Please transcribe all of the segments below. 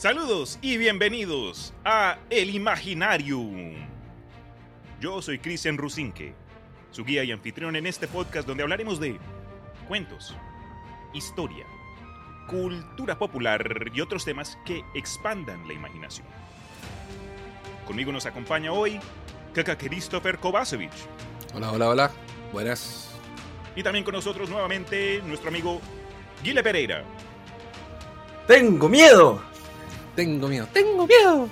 Saludos y bienvenidos a El Imaginarium. Yo soy Cristian Rusinque, su guía y anfitrión en este podcast donde hablaremos de cuentos, historia, cultura popular y otros temas que expandan la imaginación. Conmigo nos acompaña hoy Kaka Christopher Kovacevic. Hola, hola, hola. Buenas. Y también con nosotros nuevamente nuestro amigo Guile Pereira. ¡Tengo miedo! Tengo miedo, tengo miedo.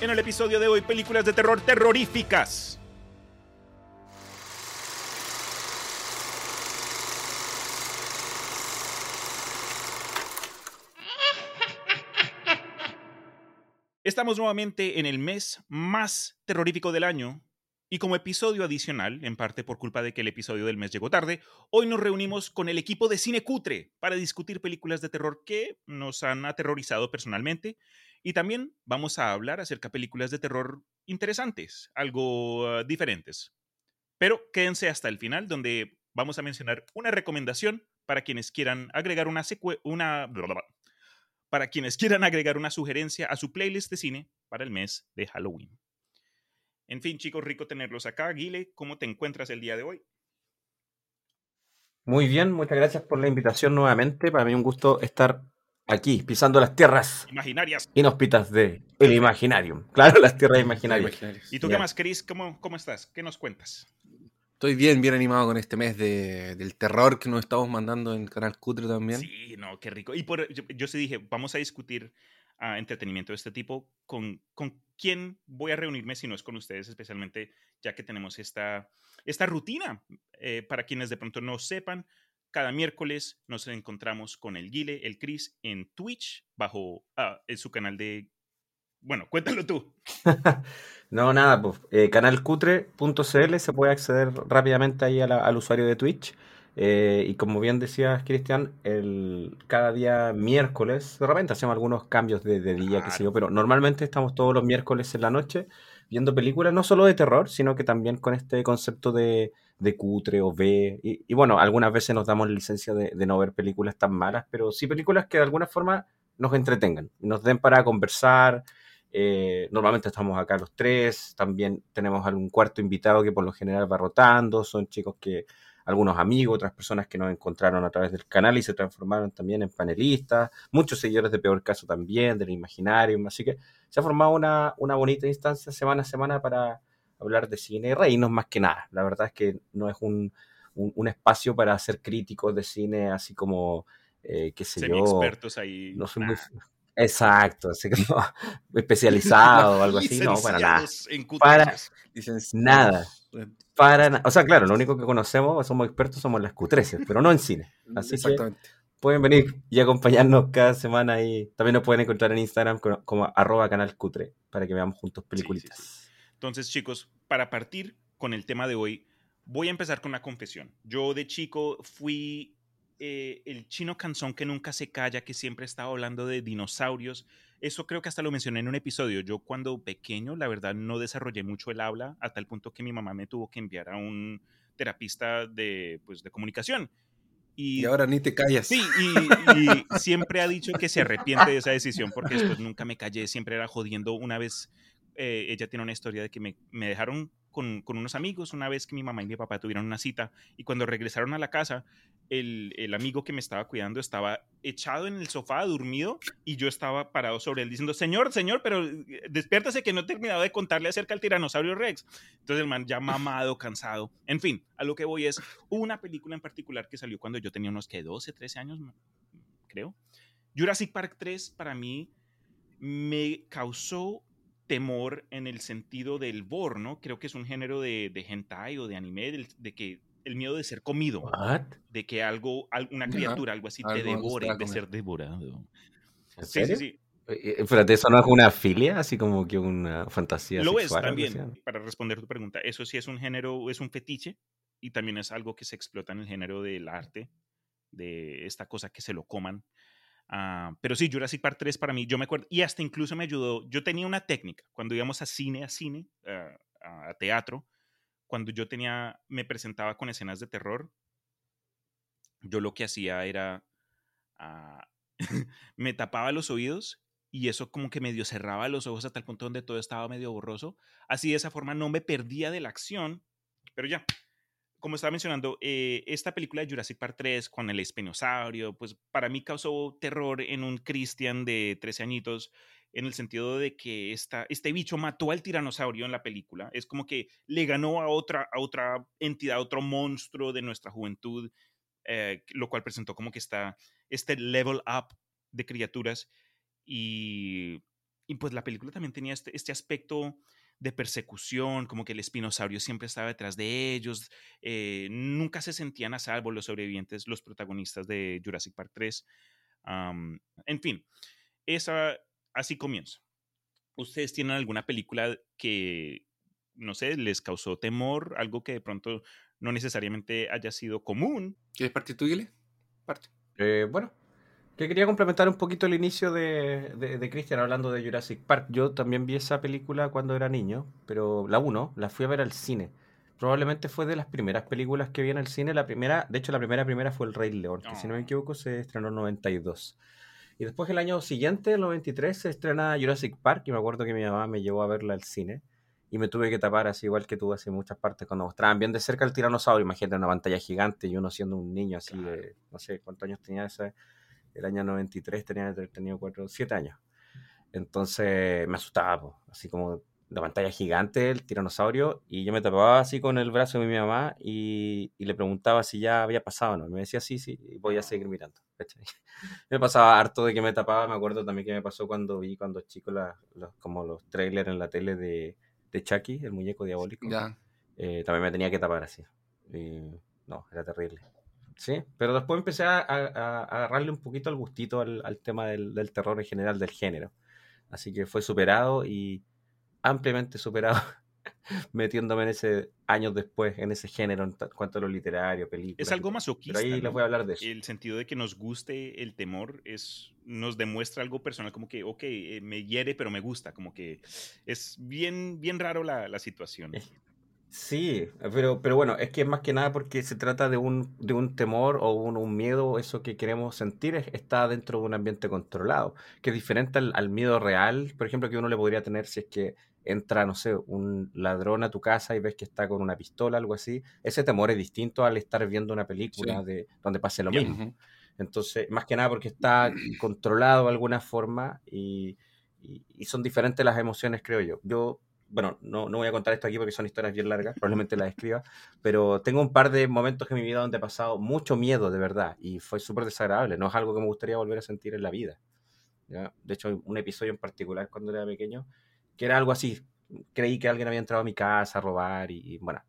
En el episodio de hoy, películas de terror terroríficas. Estamos nuevamente en el mes más terrorífico del año y como episodio adicional, en parte por culpa de que el episodio del mes llegó tarde, hoy nos reunimos con el equipo de Cine Cutre para discutir películas de terror que nos han aterrorizado personalmente y también vamos a hablar acerca de películas de terror interesantes, algo ah, diferentes. Pero quédense hasta el final donde vamos a mencionar una recomendación para quienes quieran agregar una, una para quienes quieran agregar una sugerencia a su playlist de cine para el mes de Halloween. En fin, chicos, rico tenerlos acá. Guile, ¿cómo te encuentras el día de hoy? Muy bien, muchas gracias por la invitación nuevamente. Para mí un gusto estar aquí, pisando las tierras imaginarias inhóspitas de El Imaginarium. Claro, las tierras imaginarias. ¿Y tú qué más, Chris? ¿Cómo, ¿Cómo estás? ¿Qué nos cuentas? Estoy bien, bien animado con este mes de, del terror que nos estamos mandando en Canal Cutre también. Sí, no, qué rico. Y por, yo, sí dije, vamos a discutir uh, entretenimiento de este tipo. ¿Con, ¿Con quién voy a reunirme si no es con ustedes, especialmente ya que tenemos esta, esta rutina? Eh, para quienes de pronto no sepan, cada miércoles nos encontramos con el Guile, el Chris, en Twitch, bajo en su canal de bueno, cuéntalo tú. no, nada, pues eh, canalcutre.cl se puede acceder rápidamente ahí al usuario de Twitch. Eh, y como bien decías, Cristian, el, cada día miércoles, de repente hacemos algunos cambios de, día, qué sé yo, pero normalmente estamos todos los miércoles en la noche viendo películas, no solo de terror, sino que también con este concepto de, de cutre o B. Y, bueno, algunas veces nos damos licencia de, de, no ver películas tan malas, pero sí películas que de alguna forma nos entretengan nos den para conversar, eh, normalmente estamos acá los tres, también tenemos algún cuarto invitado que por lo general va rotando, son chicos que, algunos amigos, otras personas que nos encontraron a través del canal y se transformaron también en panelistas, muchos seguidores de Peor Caso también, del Imaginarium, así que se ha formado una, una bonita instancia semana a semana para hablar de cine y reírnos más que nada. La verdad es que no es un, un, espacio para hacer críticos de cine así como, eh, qué sé yo. expertos ahí. No soy muy, Exacto, así como especializado o algo así, no, para nada. Para nada. Para O sea, claro, lo único que conocemos, somos expertos, somos las Q13, pero no en cine. Así que pueden venir y acompañarnos cada semana y también nos pueden encontrar en Instagram como, arroba canal Q3 para que veamos juntos películas. Entonces, chicos, para partir con el tema de hoy, voy a empezar con una confesión. Yo de chico fui eh, el chino canzón que nunca se calla, que siempre estaba hablando de dinosaurios. Eso creo que hasta lo mencioné en un episodio. Yo cuando pequeño, la verdad, no desarrollé mucho el habla a tal punto que mi mamá me tuvo que enviar a un terapista de, pues, de comunicación. Y, ahora ni te callas. Sí, y, siempre ha dicho que se arrepiente de esa decisión porque después nunca me callé, siempre era jodiendo. Una vez eh, ella tiene una historia de que me, me dejaron con, unos amigos una vez que mi mamá y mi papá tuvieron una cita y cuando regresaron a la casa, el, el, amigo que me estaba cuidando estaba echado en el sofá, dormido, y yo estaba parado sobre él diciendo, señor, señor, pero eh, despiértase que no he terminado de contarle acerca del tiranosaurio Rex. Entonces el man ya mamado, cansado. En fin, a lo que voy es una película en particular que salió cuando yo tenía unos que 12, 13 años, creo. Jurassic Park 3 para mí me causó temor en el sentido del vor, ¿no? Creo que es un género de, de hentai o de anime, de, que el miedo de ser comido, de que algo, una criatura, algo así, te devore, de ser devorado. Sí, sí, sí. Espérate, ¿eso no es una filia? Así como que una fantasía Lo es también, para responder tu pregunta. Eso sí es un género, es un fetiche y también es algo que se explota en el género del arte, de esta cosa que se lo coman. Ah, pero sí, Jurassic Park 3 para mí, yo me acuerdo, y hasta incluso me ayudó, yo tenía una técnica, cuando íbamos a cine, a cine, a teatro, cuando yo tenía, me presentaba con escenas de terror, yo lo que hacía era, ah, me tapaba los oídos y eso como que medio cerraba los ojos hasta el punto donde todo estaba medio borroso. Así de esa forma no me perdía de la acción, pero ya, como estaba mencionando, eh, esta película de Jurassic Park 3 con el espinosaurio, pues para mí causó terror en un Christian de 13 añitos, en el sentido de que esta, este bicho mató al tiranosaurio en la película. Es como que le ganó a otra, a otra entidad, a otro monstruo de nuestra juventud, eh, lo cual presentó como que está este level up de criaturas. Y, y pues la película también tenía este, este aspecto de persecución, como que el espinosaurio siempre estaba detrás de ellos, eh, nunca se sentían a salvo los sobrevivientes, los protagonistas de Jurassic Park 3. en fin, esa, así comienza. ¿Ustedes tienen alguna película que, no sé, les causó temor, algo que de pronto no necesariamente haya sido común? ¿Quieres partir tú, Gile? Parte. Eh, bueno, que quería complementar un poquito el inicio de, de, Christian hablando de Jurassic Park. Yo también vi esa película cuando era niño, pero la 1 la fui a ver al cine. Probablemente fue de las primeras películas que vi en el cine. La primera, de hecho, la primera primera fue El Rey León, que si no me equivoco se estrenó en 92. Y después el año siguiente, el 93, se estrena Jurassic Park y me acuerdo que mi mamá me llevó a verla al cine y me tuve que tapar así igual que tú así en muchas partes cuando mostraban bien de cerca el tiranosaurio, imagínate una pantalla gigante y uno siendo un niño así de, no sé cuántos años tenía ese, el año 93 tenía tenido 4, 7 años. Entonces me asustaba, así como la pantalla gigante, el tiranosaurio, y yo me tapaba así con el brazo de mi mamá y, y le preguntaba si ya había pasado o no. me decía sí, sí, y voy a seguir mirando. me pasaba harto de que me tapaba, me acuerdo también que me pasó cuando vi cuando chico la, como los trailers en la tele de, de Chucky, el muñeco diabólico. Eh, también me tenía que tapar así. Y, no, era terrible. Sí, pero después empecé a, agarrarle un poquito al gustito al, tema del, terror en general del género. Así que fue superado y ampliamente superado metiéndome en ese años después en ese género en cuanto a lo literario, películas. Es algo masoquista. Pero ahí les voy a hablar de eso. El sentido de que nos guste el temor es nos demuestra algo personal como que, ok, eh, me hiere pero me gusta, como que es bien bien raro la, la situación. Sí, pero, pero bueno, es que es más que nada porque se trata de un, de un temor o un, un miedo, eso que queremos sentir está dentro de un ambiente controlado, que es diferente al, miedo real, por ejemplo, que uno le podría tener si es que entra, no sé, un ladrón a tu casa y ves que está con una pistola, algo así. Ese temor es distinto al estar viendo una película de, donde pase lo mismo. Entonces, más que nada porque está controlado de alguna forma y, y son diferentes las emociones, creo yo. Yo bueno, no, no voy a contar esto aquí porque son historias bien largas, probablemente las escriba, pero tengo un par de momentos en mi vida donde he pasado mucho miedo, de verdad, y fue súper desagradable, no es algo que me gustaría volver a sentir en la vida. De hecho, un episodio en particular cuando era pequeño, que era algo así, creí que alguien había entrado a mi casa a robar y, bueno,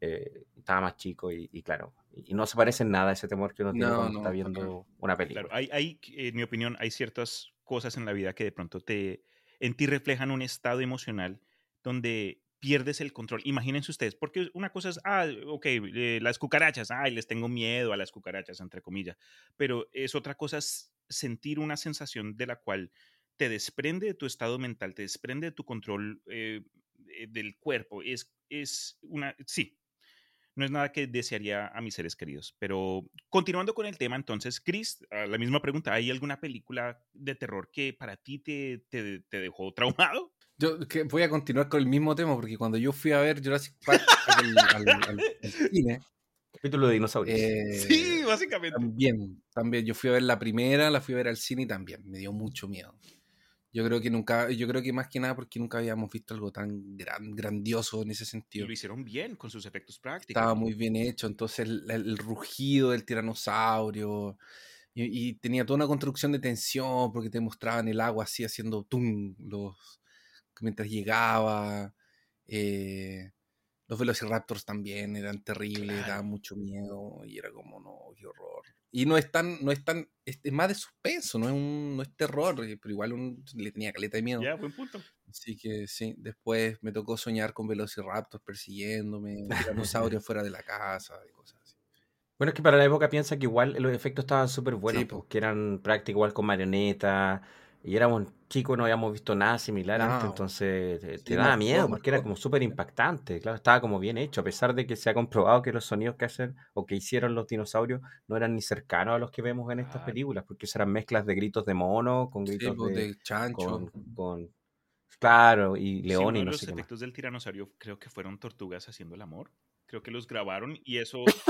eh, estaba más chico y, claro, y no se parece en nada a ese temor que uno tiene cuando está viendo una película. Claro, hay, hay, en mi opinión, hay ciertas cosas en la vida que de pronto te, en ti reflejan un estado emocional donde pierdes el control. Imagínense ustedes, porque una cosa es, ah, ok, eh, las cucarachas, ay, les tengo miedo a las cucarachas, entre comillas, pero es otra cosa sentir una sensación de la cual te desprende de tu estado mental, te desprende de tu control eh, eh, del cuerpo. Es, es una, sí, no es nada que desearía a mis seres queridos. Pero continuando con el tema, entonces, Chris, la misma pregunta, ¿hay alguna película de terror que para ti te, te, te dejó traumado? Yo voy a continuar con el mismo tema porque cuando yo fui a ver Jurassic Park al, cine. Capítulo de dinosaurios. Eh, sí, básicamente. También, también. Yo fui a ver la primera, la fui a ver al cine y también. Me dio mucho miedo. Yo creo que nunca, yo creo que más que nada porque nunca habíamos visto algo tan gran, grandioso en ese sentido. Y lo hicieron bien con sus efectos prácticos. Estaba muy bien hecho. Entonces el, rugido del tiranosaurio. Y, tenía toda una construcción de tensión porque te mostraban el agua así haciendo tum, los, mientras llegaba. Eh, los Velociraptors también eran terribles, daban mucho miedo y era como, no, qué horror. Y no es tan, no es tan, es, más de suspenso, no es, un, no es terror, eh, pero igual un, le tenía caleta de miedo. Ya, buen punto. Así que sí, después me tocó soñar con Velociraptors persiguiéndome, dinosaurios fuera de la casa y cosas así. Bueno, es que para la época piensa que igual los efectos estaban súper buenos, porque pues, eran prácticos igual con marionetas, y éramos chicos, no habíamos visto nada similar antes, entonces te, te Sí, daba miedo porque era como súper impactante, claro, estaba como bien hecho, a pesar de que se ha comprobado que los sonidos que hacen o que hicieron los dinosaurios no eran ni cercanos a los que vemos en estas Claro. películas, porque eran mezclas de gritos de mono con Sí, gritos pues, de, de chancho. con, con- claro, y Sí, y de no los sé qué más. efectos del tiranosaurio creo que fueron tortugas haciendo el amor. Creo que los grabaron y eso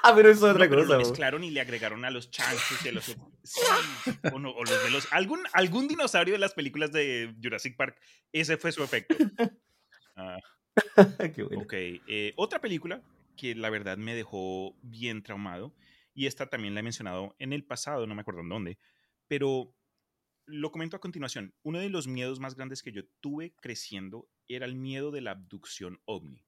Ah, pero eso es otra cosa. lo mezclaron y le agregaron a los chanchos y a los... Sí, o, no, o los de los... Algún, algún dinosaurio de las películas de Jurassic Park, ese fue su efecto. Ah, Qué bueno. ok, eh, otra película que la verdad me dejó bien traumado, y esta también la he mencionado en el pasado, no me acuerdo en dónde, pero lo comento a continuación. Uno de los miedos más grandes que yo tuve creciendo era el miedo de la abducción ovni.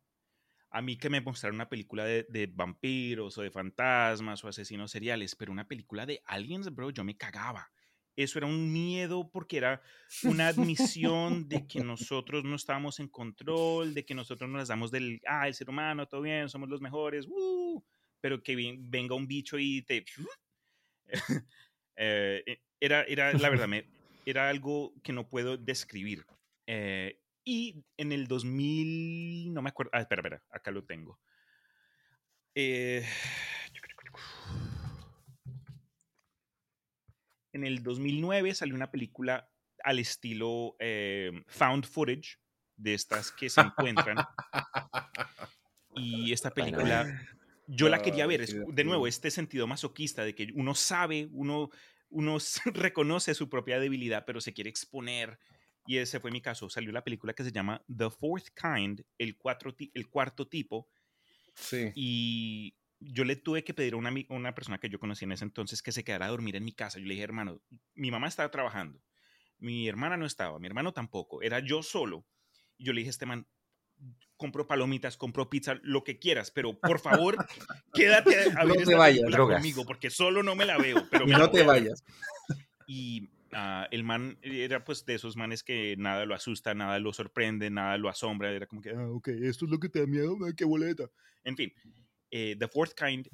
A mí que me mostraron una película de, vampiros o de fantasmas o asesinos seriales, pero una película de aliens, bro, yo me cagaba. Eso era un miedo porque era una admisión de que nosotros no estábamos en control, de que nosotros nos damos del, ah, el ser humano, todo bien, somos los mejores, ¡uh! pero que ven- venga un bicho y te... Eh, eh, era, era, la verdad, era algo que no puedo describir. Eh, y en el 2000, no me acuerdo, ah, espera, espera, acá lo tengo. Eh, en el 2009 salió una película al estilo eh, found footage, de estas que se encuentran. Y esta Bueno, película, yo la quería ver. Es, de nuevo, este sentido masoquista de que uno sabe, uno, uno reconoce su propia debilidad, pero se quiere exponer. Y ese fue mi caso. Salió la película que se llama The Fourth Kind, el, cuatro el cuarto tipo, Sí. y yo le tuve que pedir a una, una persona que yo conocí en ese entonces que se quedara a dormir en mi casa. Yo le dije, hermano, mi mamá estaba trabajando, mi hermana no estaba, mi hermano tampoco, era yo solo. Y yo le dije, este man, compro palomitas, compro pizza, lo que quieras, pero por favor, quédate a No ver te esta vayas. conmigo, porque solo no me la veo. Pero Y no te a ver". vayas. Y ah, el man era pues de esos manes que nada lo asusta, nada lo sorprende, nada lo asombra. Era como que, ah, ok, esto es lo que te da miedo, qué boleta. En fin, eh, The Fourth Kind,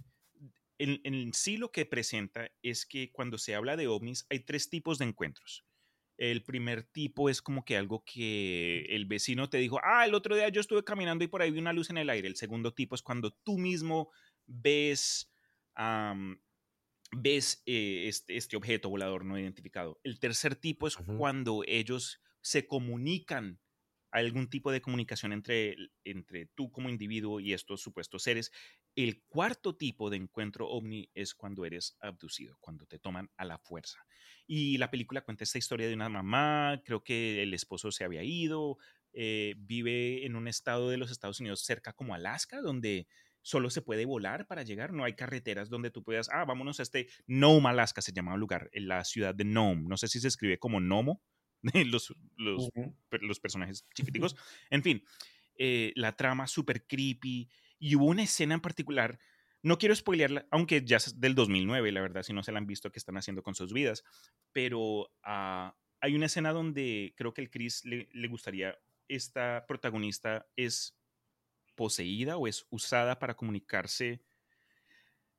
en, en sí lo que presenta es que cuando se habla de ovnis hay tres tipos de encuentros. El primer tipo es como que algo que el vecino te dijo, ah, el otro día yo estuve caminando y por ahí vi una luz en el aire. El segundo tipo es cuando tú mismo ves, am, ves eh, este, este objeto volador no identificado. El tercer tipo es cuando ellos se comunican, hay algún tipo de comunicación entre, entre tú como individuo y estos supuestos seres. El cuarto tipo de encuentro ovni es cuando eres abducido, cuando te toman a la fuerza. Y la película cuenta esta historia de una mamá, creo que el esposo se había ido, eh, vive en un estado de los Estados Unidos cerca como Alaska, donde solo se puede volar para llegar, no hay carreteras donde tú puedas, ah, vámonos a este Nome, Alaska, se llama el lugar, en la ciudad de Nome, no sé si se escribe como Nomo, los, los, personajes chiquiticos, en fin, eh, la trama súper creepy, y hubo una escena en particular, no quiero spoilearla, aunque ya es del 2009, la verdad, si no se la han visto, qué están haciendo con sus vidas, pero ah, hay una escena donde creo que el Chris le, le gustaría, esta protagonista es poseída o es usada para comunicarse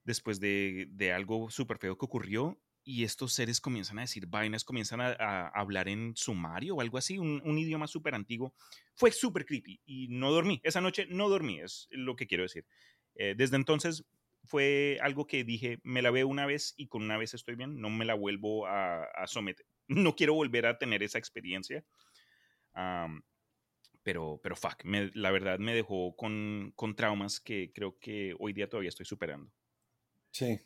después de, algo súper feo que ocurrió y estos seres comienzan a decir vainas, comienzan a, hablar en sumario o algo así, un, idioma súper antiguo. Fue súper creepy y no dormí. Esa noche no dormí, es lo que quiero decir. Eh, desde entonces fue algo que dije, me la veo una vez y con una vez estoy bien, no me la vuelvo a, someter. No quiero volver a tener esa experiencia. Pero, pero fuck, me- la verdad me dejó con, con traumas que creo que hoy día todavía estoy superando. Sí.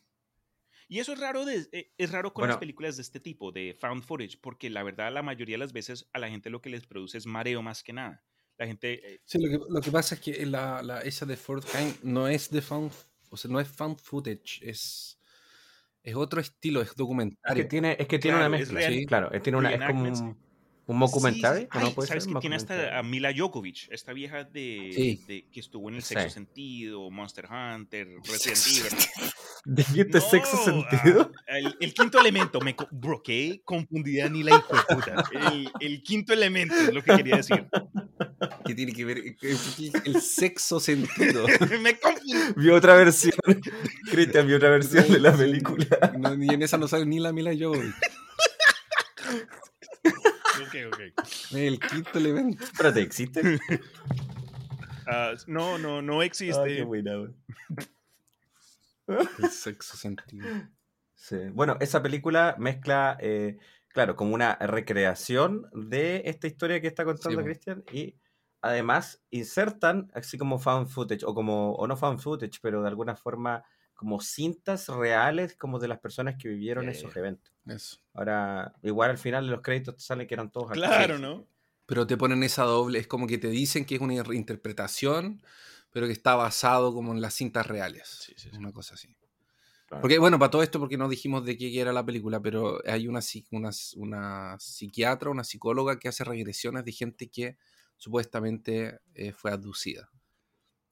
Y eso es raro, de- eh, es raro con las Bueno. películas de este tipo, de found footage, porque la verdad la mayoría de las veces a la gente lo que les produce es mareo más que nada. La gente, eh, Sí, lo que, lo que pasa es que la, la, esa de Fourth Kind no es de found, o sea, no es found footage, es, es otro estilo, es Es que documentario. tiene, es que tiene una Claro, es mezcla. real- sí, claro, es, tiene una, es como un, un mockumentary. Sí, sí. ¿o no ¿Sabes que tiene hasta a. Mila Jokovic, esta vieja de, Sí. de- que estuvo en el Sí. sexto sentido, Monster Hunter, Resident Evil? ¿De qué te sexo No, sentido? ah, el, el quinto elemento, me bro, qué confundida ni la hijo de puta. El, el quinto elemento es lo que quería decir. que tiene que ver el sexo sentido. me confundí. Vi otra versión. Cristian, vi otra versión de la película. No, y en esa no sale ni la Mila Jovovich. Ok, ok. El quinto elemento. Espérate, ¿existe? Ah, no, no, no Ah, existe. qué buena, güey. El sexo sentido. Sí. Bueno, esa película mezcla, eh, claro, como una recreación de esta historia que está contando po. Cristian y además insertan así como found footage o como, o no found footage, pero de alguna forma como cintas reales como de las personas que vivieron esos eventos. Eso. Ahora, igual al final de los créditos te sale que eran todos Claro, actores. ¿no? Pero te ponen esa doble, es como que te dicen que es una interpretación, pero que está basado como en las cintas reales. Sí, sí, sí. Una cosa así. Claro. Porque, bueno, para todo esto, porque no dijimos de qué era la película, pero hay una, una, una psiquiatra, una psicóloga que hace regresiones de gente que supuestamente eh, fue abducida.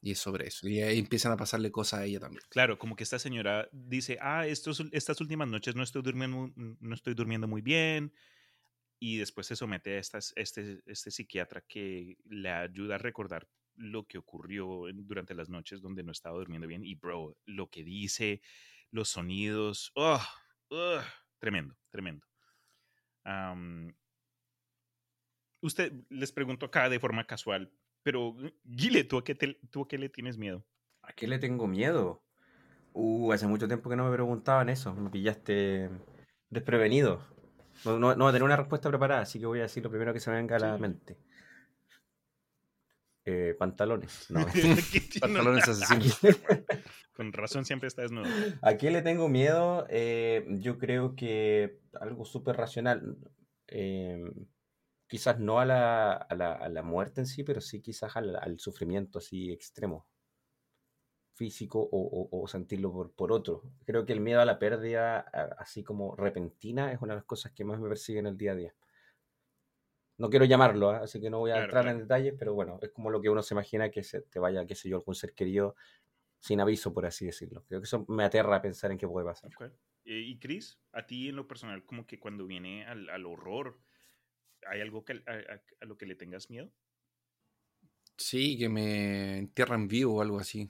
Y es sobre eso. Y ahí empiezan a pasarle cosas a ella también. Claro, como que esta señora dice, ah, estos, estas últimas noches no estoy durmiendo, no estoy durmiendo muy bien. Y después se somete a estas, este, este psiquiatra que le ayuda a recordar lo que ocurrió durante las noches donde no estaba durmiendo bien. Y, bro, lo que dice, los sonidos, oh, ugh, tremendo, tremendo. Usted les pregunto acá de forma casual, pero Guile, ¿tú a qué, te- tú a qué le tienes miedo? ¿A qué le tengo miedo? Uh, hace mucho tiempo que no me preguntaban eso. Me pillaste desprevenido. No, no, no voy a tener una respuesta preparada, así que voy a decir lo primero que se me venga a la Sí. mente. Eh, pantalones. No. Pantalones asesinos. Con razón siempre está desnudo. ¿A qué le tengo miedo? Eh, yo creo que algo súper racional. Eh, quizás no a la, a la, a la muerte en sí, pero sí quizás al, al sufrimiento así extremo, físico o, o- o sentirlo por, por otro. Creo que el miedo a la pérdida, a- así como repentina, es una de las cosas que más me persiguen el día a día. No quiero llamarlo, ¿ah? así que no voy a Claro, entrar claro. en detalles, pero bueno, es como lo que uno se imagina que se te vaya, qué sé yo, algún ser querido sin aviso, por así decirlo. Creo que eso me aterra pensar en qué puede pasar. Eh, Y Chris, a ti en lo personal, como que cuando viene al, al horror, ¿hay algo que, a, a- a lo que le tengas miedo? Sí, que me entierran vivo o algo así.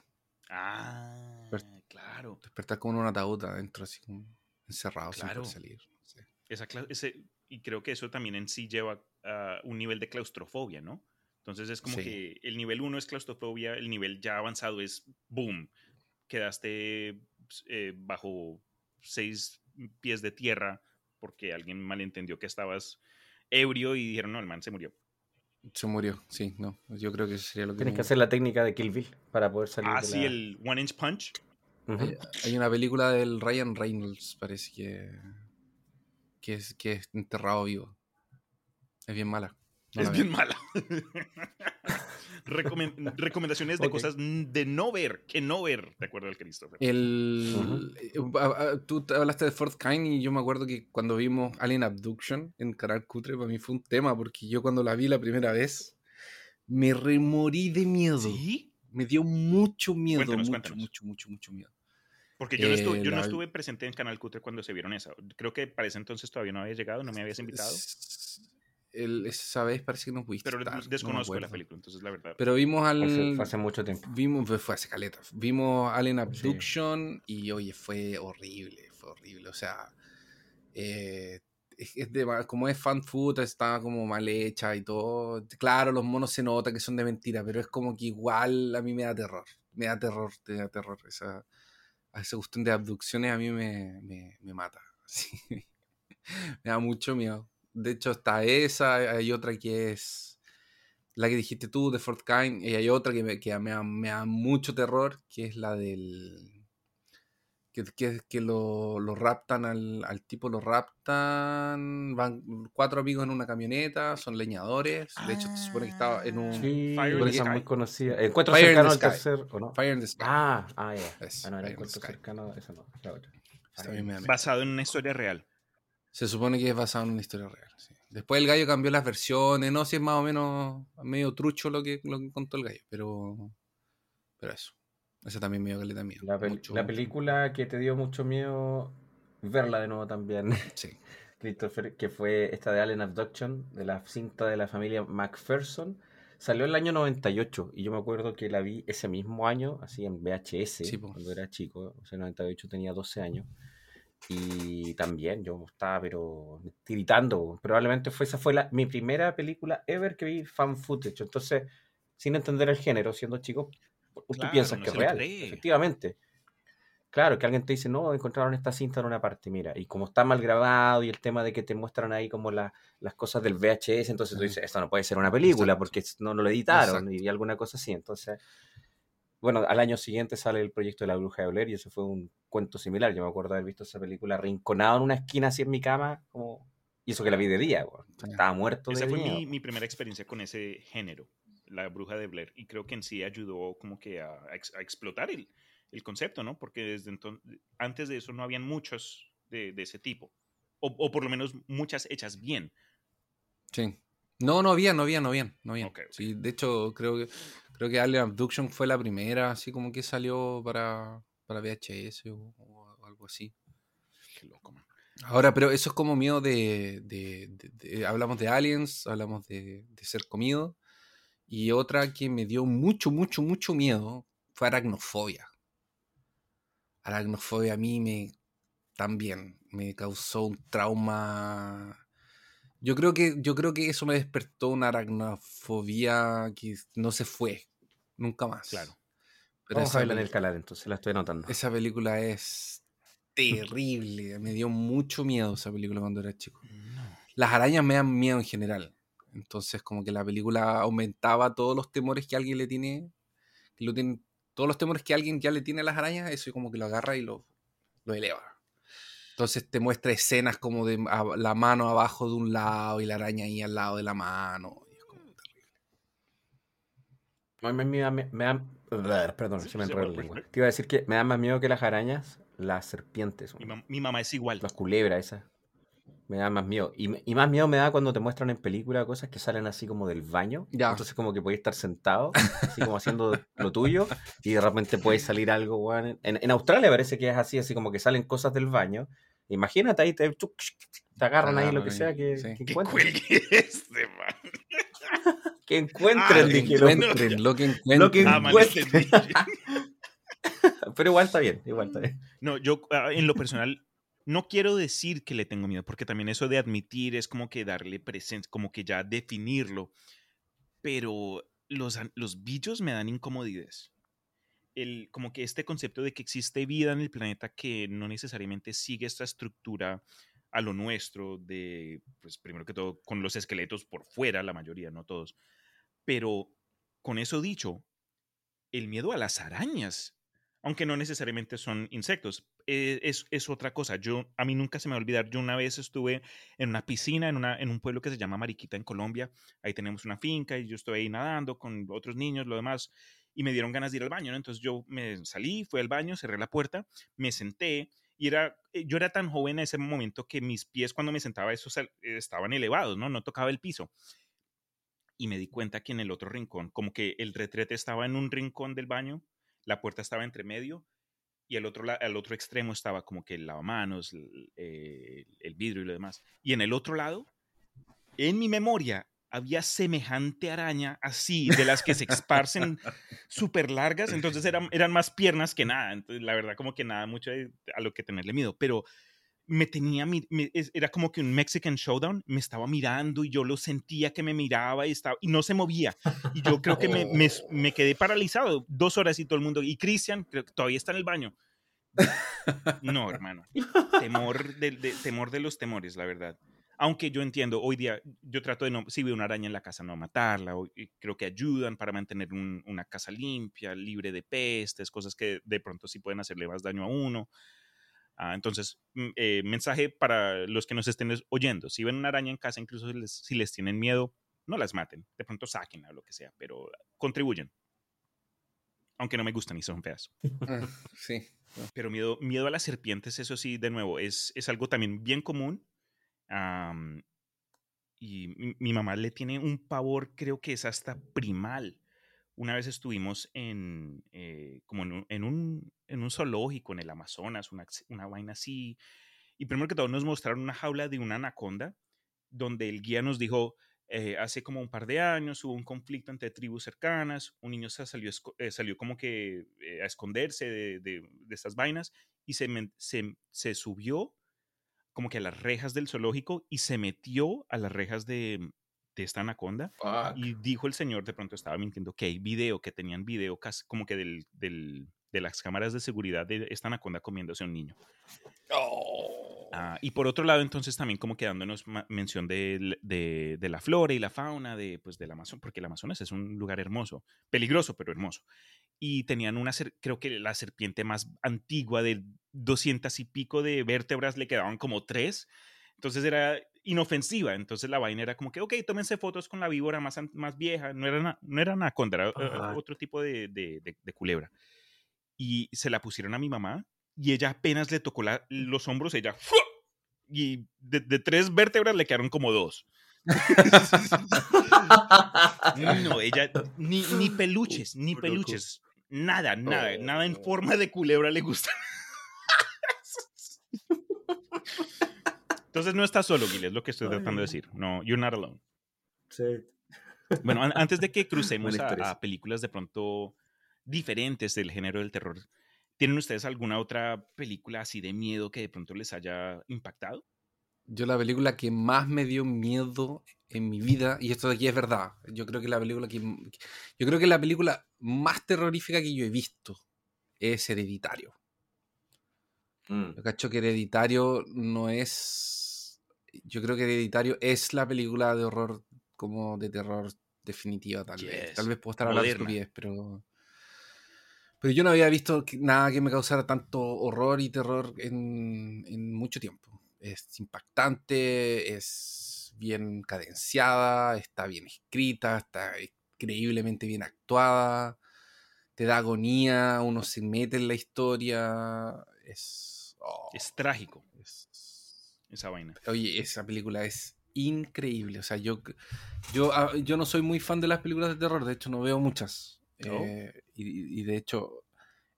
Ah, Pues- claro. Despertar como en un ataúd adentro, así como encerrado Claro. sin poder salir. no sé. Esa ese, y creo que eso también en sí lleva a un nivel de claustrofobia, ¿no? Entonces es como Sí. que el nivel 1 es claustrofobia, el nivel ya avanzado es boom, quedaste eh, bajo seis pies de tierra porque alguien malentendió que estabas ebrio y dijeron, no, el man se murió. Se murió, sí, no. Yo creo que eso sería lo que. Tienes me- que hacer la técnica de Kill Bill para poder salir Ah, de sí, la- el One Inch Punch. Ujú. Hay, hay una película del Ryan Reynolds, parece que. que es, que es enterrado vivo. Es bien mala. No es bien mala. Recomen- recomendaciones de Ok. cosas de no ver, que no ver, de acuerdo al Christopher. El, eh, a- a- tú te hablaste de Fourth Kind y yo me acuerdo que cuando vimos Alien Abduction en Canal Cutre, para mí fue un tema, porque yo cuando la vi la primera vez me remorí de miedo. ¿Sí? Me dio mucho miedo, Cuéntanos, mucho, cuéntanos. mucho, mucho, mucho miedo. Porque yo, no, estu- Eh, yo no la- estuve presente en Canal Cutre cuando se vieron esa. Creo que para ese entonces todavía no había llegado, no me habías invitado. El- esa vez parece que no pudiste Pero estar, no desconozco la película, entonces la verdad. Pero vimos al... Hace, fue hace mucho tiempo. Vimos, fue- fue hace caleta. Vimos Alien Abduction y oye, fue horrible, fue horrible. O sea, eh, es, es de- como es fan food, está como mal hecha y todo. Claro, los monos se nota que son de mentira, pero es como que igual a mí me da terror. Me da terror, me da terror. Esa, esa cuestión de abducciones a mí me, me, me mata. sí. me da mucho miedo. De hecho, está esa, hay otra que es la que dijiste tú, de Fort Kind, y hay otra que me, que me, da, me da mucho terror, que es la del... Que, que, que lo, lo raptan al, al tipo, lo raptan, van cuatro amigos en una camioneta, son leñadores, de hecho se supone que estaba en un... Sí, Fire in the esa Sky. muy conocida. Encuentro Fire cercano the al Sky. tercer, ¿o no? Fire in the Sky. Ah, ah, ya. Es, Ah, no, era encuentro cercano, esa no, la otra. Basado en una historia real. Se supone que es basado en una historia real. sí. Después el gallo cambió las versiones, no sé si es más o menos medio trucho lo que, lo que contó el gallo, pero, pero eso. Eso también me dio caleta miedo. La, pel- mucho, la mucho. película que te dio mucho miedo verla de nuevo también, Sí. Christopher, que fue esta de Alien Abduction, de la cinta de la familia MacPherson, salió en el año 98 y yo me acuerdo que la vi ese mismo año, así en VHS, Sí, cuando era chico, o sea, en el 98 tenía 12 años. Y también yo estaba, pero tiritando. Probablemente fue, esa fue la, mi primera película ever que vi fan footage. Entonces, sin entender el género, siendo chico, tú piensas que es real. Efectivamente. Claro, que alguien te dice, no, encontraron esta cinta en una parte, mira, y como está mal grabado y el tema de que te muestran ahí como las cosas del VHS, entonces tú dices, esto no puede ser una película porque no, lo editaron y alguna cosa así. Entonces, bueno, al año siguiente sale el proyecto de la bruja de Blair y eso fue un cuento similar. Yo me acuerdo haber visto esa película rinconado en una esquina así en mi cama, como... y eso que la vi de día, estaba muerto. Esa fue mi, mi, primera experiencia con ese género, la bruja de Blair, y creo que en sí ayudó como que a, a explotar el el concepto, ¿no? Porque desde entonces, antes de eso no habían muchos de, ese tipo, o, por lo menos muchas hechas bien. Sí. No, no había, no había, no había, no había. Sí, de hecho, creo que creo que Alien Abduction fue la primera, así como que salió para, para VHS o, algo así. Qué loco, man. Ahora, pero eso es como miedo de, de, hablamos de aliens, hablamos de, ser comido. Y otra que me dio mucho, mucho, mucho miedo fue aracnofobia aracnofobia a mí me también me causó un trauma. Yo creo que, yo creo que eso me despertó una aracnofobia que no se fue nunca más. Claro. Pero Vamos a verla en el calar, entonces la estoy notando. Esa película es terrible. me dio mucho miedo esa película cuando era chico. Las arañas me dan miedo en general. Entonces, como que la película aumentaba todos los temores que alguien le tiene, que lo tiene todos los temores que alguien ya le tiene a las arañas, eso como que lo agarra y lo, lo eleva. Entonces te muestra escenas como de la mano abajo de un lado y la araña ahí al lado de la mano. Me, me, da, perdón, se me enredó lengua. Te iba a decir que me da más miedo que las arañas, las serpientes. Mi, mi mamá es igual. Las culebras esas. Me da más miedo. Y, más miedo me da cuando te muestran en película cosas que salen así como del baño. Entonces como que puedes estar sentado, así como haciendo lo tuyo, y de repente puede salir algo, bueno. en, Australia parece que es así, así como que salen cosas del baño. Imagínate ahí, te, te agarran ahí lo que sea que, encuentren. Este, que encuentren, lo que encuentren. Lo que encuentren. Pero igual está bien, igual está bien. No, yo ah, en lo personal no quiero decir que le tengo miedo, porque también eso de admitir es como que darle presencia, como que ya definirlo, pero los, los bichos me dan incomodidades. El, como que este concepto de que existe vida en el planeta que no necesariamente sigue esta estructura a lo nuestro, de, pues primero que todo, con los esqueletos por fuera, la mayoría, no todos. Pero con eso dicho, el miedo a las arañas aunque no necesariamente son insectos. Eh, es, es, otra cosa. Yo, a mí nunca se me va a olvidar, yo una vez estuve en una piscina en, una, en un pueblo que se llama Mariquita en Colombia. Ahí tenemos una finca y yo estoy ahí nadando con otros niños, lo demás, y me dieron ganas de ir al baño. Entonces yo me salí, fui al baño, cerré la puerta, me senté y era, eh, yo era tan joven en ese momento que mis pies cuando me sentaba esos estaban elevados, ¿no? No tocaba el piso. Y me di cuenta que en el otro rincón, como que el retrete estaba en un rincón del baño la puerta estaba entre medio y el otro, al otro extremo estaba como que el lavamanos, el, eh, el vidrio y lo demás. Y en el otro lado, en mi memoria, había semejante araña así, de las que se esparcen súper largas, entonces eran, eran más piernas que nada, entonces la verdad como que nada mucho a lo que tenerle miedo, pero me tenía, era como que un Mexican Showdown, me estaba mirando y yo lo sentía que me miraba y, estaba, y no se movía. Y yo creo que me, me, me quedé paralizado dos horas y todo el mundo. Y Cristian, creo que todavía está en el baño. No, hermano. Temor de, temor de los temores, la verdad. Aunque yo entiendo, hoy día yo trato de no, si veo una araña en la casa, no matarla. creo que ayudan para mantener una casa limpia, libre de pestes, cosas que de pronto sí pueden hacerle más daño a uno. Ah, entonces, mm, eh, mensaje para los que nos estén oyendo. Si ven una araña en casa, incluso si les, tienen miedo, no las maten. De pronto saquen o lo que sea, pero contribuyen. Aunque no me gustan y son feas. Ah, sí. Pero miedo, miedo a las serpientes, eso sí, de nuevo, es, es algo también bien común. Y mi, mamá le tiene un pavor, creo que es hasta primal. Una vez estuvimos en, eh, como en un, en, un, zoológico en el Amazonas, una, una vaina así, y primero que todo nos mostraron una jaula de una anaconda, donde el guía nos dijo, eh, hace como un par de años hubo un conflicto entre tribus cercanas, un niño se salió, eh, salió como que a esconderse de, de, estas vainas y se, se, se subió como que a las rejas del zoológico y se metió a las rejas de, de esta anaconda. Fuck. Y dijo el señor, de pronto estaba mintiendo, que hay video, que tenían video casi como que del, del- de las cámaras de seguridad de esta anaconda comiéndose a un niño. Oh. Ah, y por otro lado, entonces también como que dándonos mención de, de- de la flora y la fauna de, pues, del Amazonas, porque el Amazonas es un lugar hermoso, peligroso, pero hermoso. Y tenían una, creo que la serpiente más antigua de 200 y pico de vértebras, le quedaban como tres. Entonces era inofensiva. Entonces la vaina era como que, ok, tómense fotos con la víbora más, más vieja. No era, no era anaconda, era Ajá. otro tipo de, de- de- de culebra. Y se la pusieron a mi mamá y ella apenas le tocó la- los hombros, ella... ¡fua! Y de, tres vértebras le quedaron como dos. No, ella ni, ni peluches, ni peluches. Nada, nada, nada en Oh. forma de culebra le gusta. Entonces no estás solo, Gil, es lo que estoy tratando de decir. No, you're not alone. Sí. Bueno, an- antes de que crucemos a, a películas de pronto diferentes del género del terror, ¿tienen ustedes alguna otra película así de miedo que de pronto les haya impactado? Yo la película que más me dio miedo en mi vida, y esto de aquí es verdad, yo creo que la película que yo creo que la película más terrorífica que yo he visto es Hereditario. Mm. Yo cacho que Hereditario no es yo creo que Hereditario es la película de horror como de terror definitiva tal vez. Tal vez puedo estar hablando estupidez, pero pero yo no había visto nada que me causara tanto horror y terror en, en mucho tiempo. Es impactante, es bien cadenciada, está bien escrita, está increíblemente bien actuada, te da agonía, uno se mete en la historia, es... oh, Es trágico es- esa vaina. Oye, esa película es increíble. O sea, yo, yo, ah, yo no soy muy fan de las películas de terror, de hecho no veo muchas. Oh. Eh, y, y de hecho,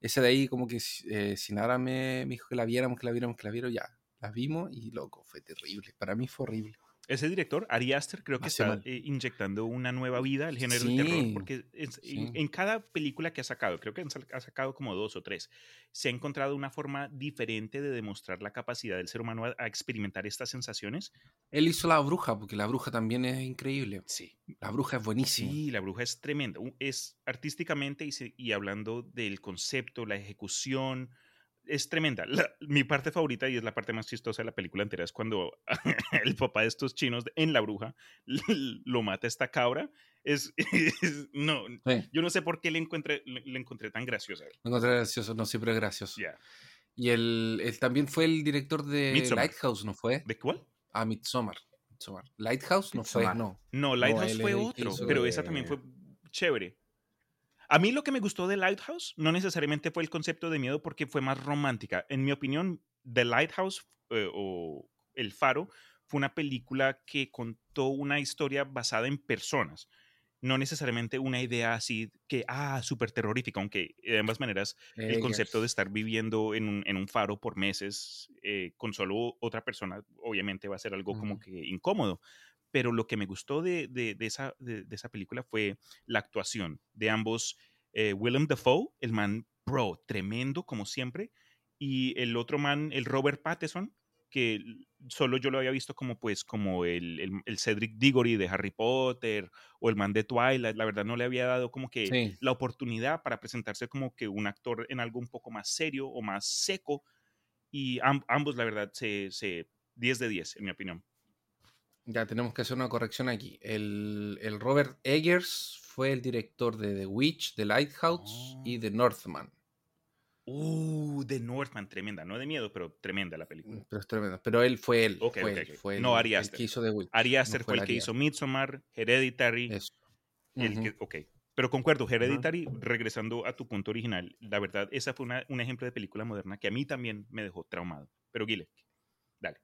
esa de ahí como que eh, Sinara me, me dijo que la viéramos, que la viéramos, que la viéramos, ya. La vimos y loco, fue terrible. Para mí fue horrible. Ese director, Ari Aster, creo que Hace está eh, inyectando una nueva vida al género del terror, Sí, porque es- sí. en, en cada película que ha sacado, creo que ha sacado como dos o tres, se ha encontrado una forma diferente de demostrar la capacidad del ser humano a, a experimentar estas sensaciones. Él hizo La Bruja, porque La Bruja también es increíble. Sí, La Bruja es buenísima. sí, la bruja es tremenda. Es artísticamente y, se- y hablando del concepto, la ejecución, es tremenda. La- mi parte favorita y es la parte más chistosa de la película entera es cuando el papá de estos chinos en la bruja lo mata a esta cabra. Es, es- no, Sí, yo no sé por qué le encontré, le, le encontré tan graciosa. lo encontré gracioso, no siempre es gracioso. Ya. Y él, él también fue el director de Midsommar. Lighthouse, ¿no fue? ¿De cuál? Ah, Midsommar. Midsommar. Lighthouse no Midsommar. fue, no. No, Lighthouse él fue otro, pero esa también fue chévere. A mí lo que me gustó de Lighthouse no necesariamente fue el concepto de miedo porque fue más romántica. En mi opinión, The Lighthouse eh, o El Faro fue una película que contó una historia basada en personas, no necesariamente una idea así que, ah, súper terrorífica, aunque de ambas maneras el concepto de estar viviendo en un, en un faro por meses eh, con solo otra persona, obviamente va a ser algo como que incómodo. Pero lo que me gustó de, de- de esa, de, de esa película fue la actuación de ambos. eh, Willem Dafoe, el man, bro, tremendo como siempre. Y el otro man, el Robert Pattinson, que solo yo lo había visto como pues como el, el- el Cedric Diggory de Harry Potter o el man de Twilight. La verdad no le había dado como que Sí. la oportunidad para presentarse como que un actor en algo un poco más serio o más seco. Y am- ambos, la verdad, se, se 10 de 10, en mi opinión. Ya tenemos que hacer una corrección aquí. El, el Robert Eggers fue el director de The Witch, The Lighthouse y Oh. The Northman. Uh, The Northman, tremenda. No de miedo, pero tremenda la película. Pero es tremendo. Pero él fue él. Ok, fue ok, él, ok. fue No el, Ari el Aster. que hizo The Witch. Ari Aster no fue el Ari que hizo. Midsommar, Hereditary. Eso. el que- ok. Pero concuerdo, Hereditary, regresando a tu punto original, la verdad, esa fue una- un ejemplo de película moderna que a mí también me dejó traumado. Pero Guile, dale.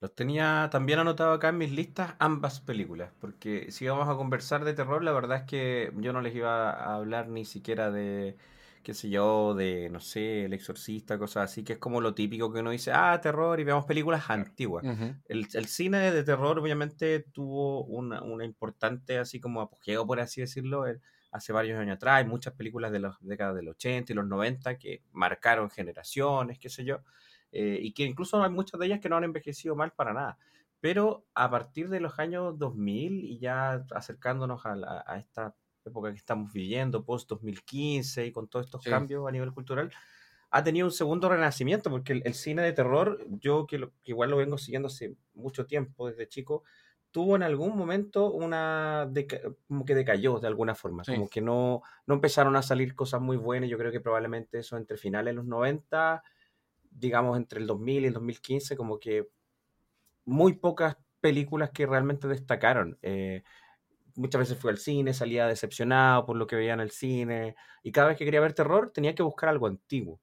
Los tenía también anotado acá en mis listas ambas películas, porque si vamos a conversar de terror, la verdad es que yo no les iba a hablar ni siquiera de, qué sé yo, de, no sé, El Exorcista, cosas así, que es como lo típico que uno dice, ah, terror, y veamos películas antiguas. El, el cine de terror obviamente tuvo una, una importante, así como apogeo, por así decirlo, el- hace varios años atrás. Hay muchas películas de las décadas del 80 y los 90 que marcaron generaciones, qué sé yo, eh, y que incluso hay muchas de ellas que no han envejecido mal para nada. Pero a partir de los años 2000 y ya acercándonos a, esta época que estamos viviendo, post-2015 y con todos estos cambios a nivel cultural, ha tenido un segundo renacimiento, porque el, cine de terror, yo que, igual lo vengo siguiendo hace mucho tiempo, desde chico, tuvo en algún momento una como que decayó de alguna forma, como que no, no empezaron a salir cosas muy buenas, yo creo que probablemente eso entre finales de los 90, digamos entre el 2000 y el 2015, como que muy pocas películas que realmente destacaron. Eh, muchas veces fui al cine, salía decepcionado por lo que veía en el cine, y cada vez que quería ver terror tenía que buscar algo antiguo.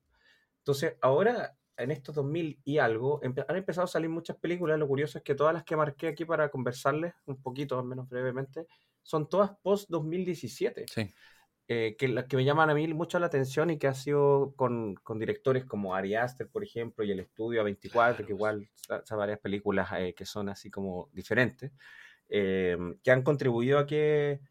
Entonces, ahora, en estos 2000 y algo, han empezado a salir muchas películas. Lo curioso es que todas las que marqué aquí para conversarles, un poquito, al menos brevemente, son todas post-2017. Sí. Eh, que las que me llaman a mí mucho la atención y que ha sido con, con directores como Ari Aster, por ejemplo, y el estudio A24, que igual son varias películas eh, que son así como diferentes, eh, que han contribuido a que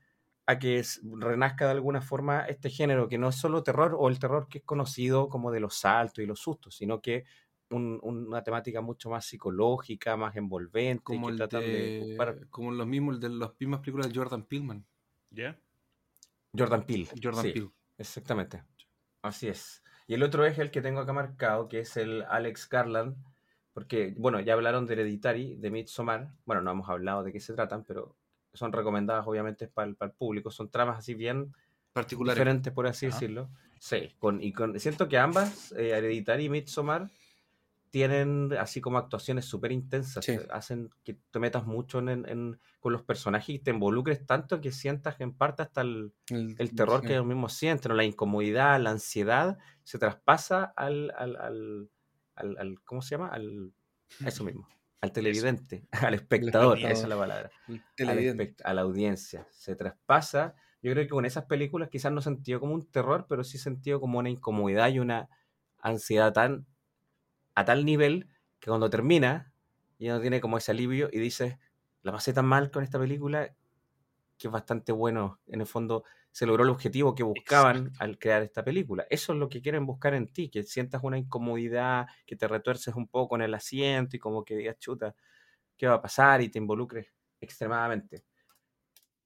a que renazca de alguna forma este género, que no es solo terror o el terror que es conocido como de los saltos y los sustos, sino que una temática mucho más psicológica, más envolvente. Como, el de, como los mismos de las mismas películas de Jordan Peeleman. ¿Ya? Jordan Peele. Jordan Peele. Exactamente. Así es. Y el otro es el que tengo acá marcado, que es el Alex Garland, porque, bueno, ya hablaron de Hereditary, de Midsommar. Bueno, no hemos hablado de qué se tratan, pero son recomendadas obviamente para el, público, son tramas así bien particulares, diferentes por así decirlo. Sí, con, y con, siento que ambas, eh, Hereditary y Midsommar, tienen así como actuaciones súper intensas, hacen que te metas mucho en, con los personajes y te involucres tanto que sientas en parte hasta el, terror que ellos mismos sienten, la incomodidad, la ansiedad, se traspasa al, al, al, ¿cómo se llama? Al, a eso mismo al televidente, al espectador, esa es la palabra, a la audiencia. Se traspasa. Yo creo que con esas películas quizás no sentido como un terror, pero sí sentido como una incomodidad y una ansiedad tan a tal nivel que cuando termina y uno tiene como ese alivio y dice, la pasé tan mal con esta película que es bastante bueno. En el fondo se logró el objetivo que buscaban al crear esta película. Eso es lo que quieren buscar en ti, que sientas una incomodidad, que te retuerces un poco en el asiento y como que digas, chuta, ¿qué va a pasar? Y te involucres extremadamente.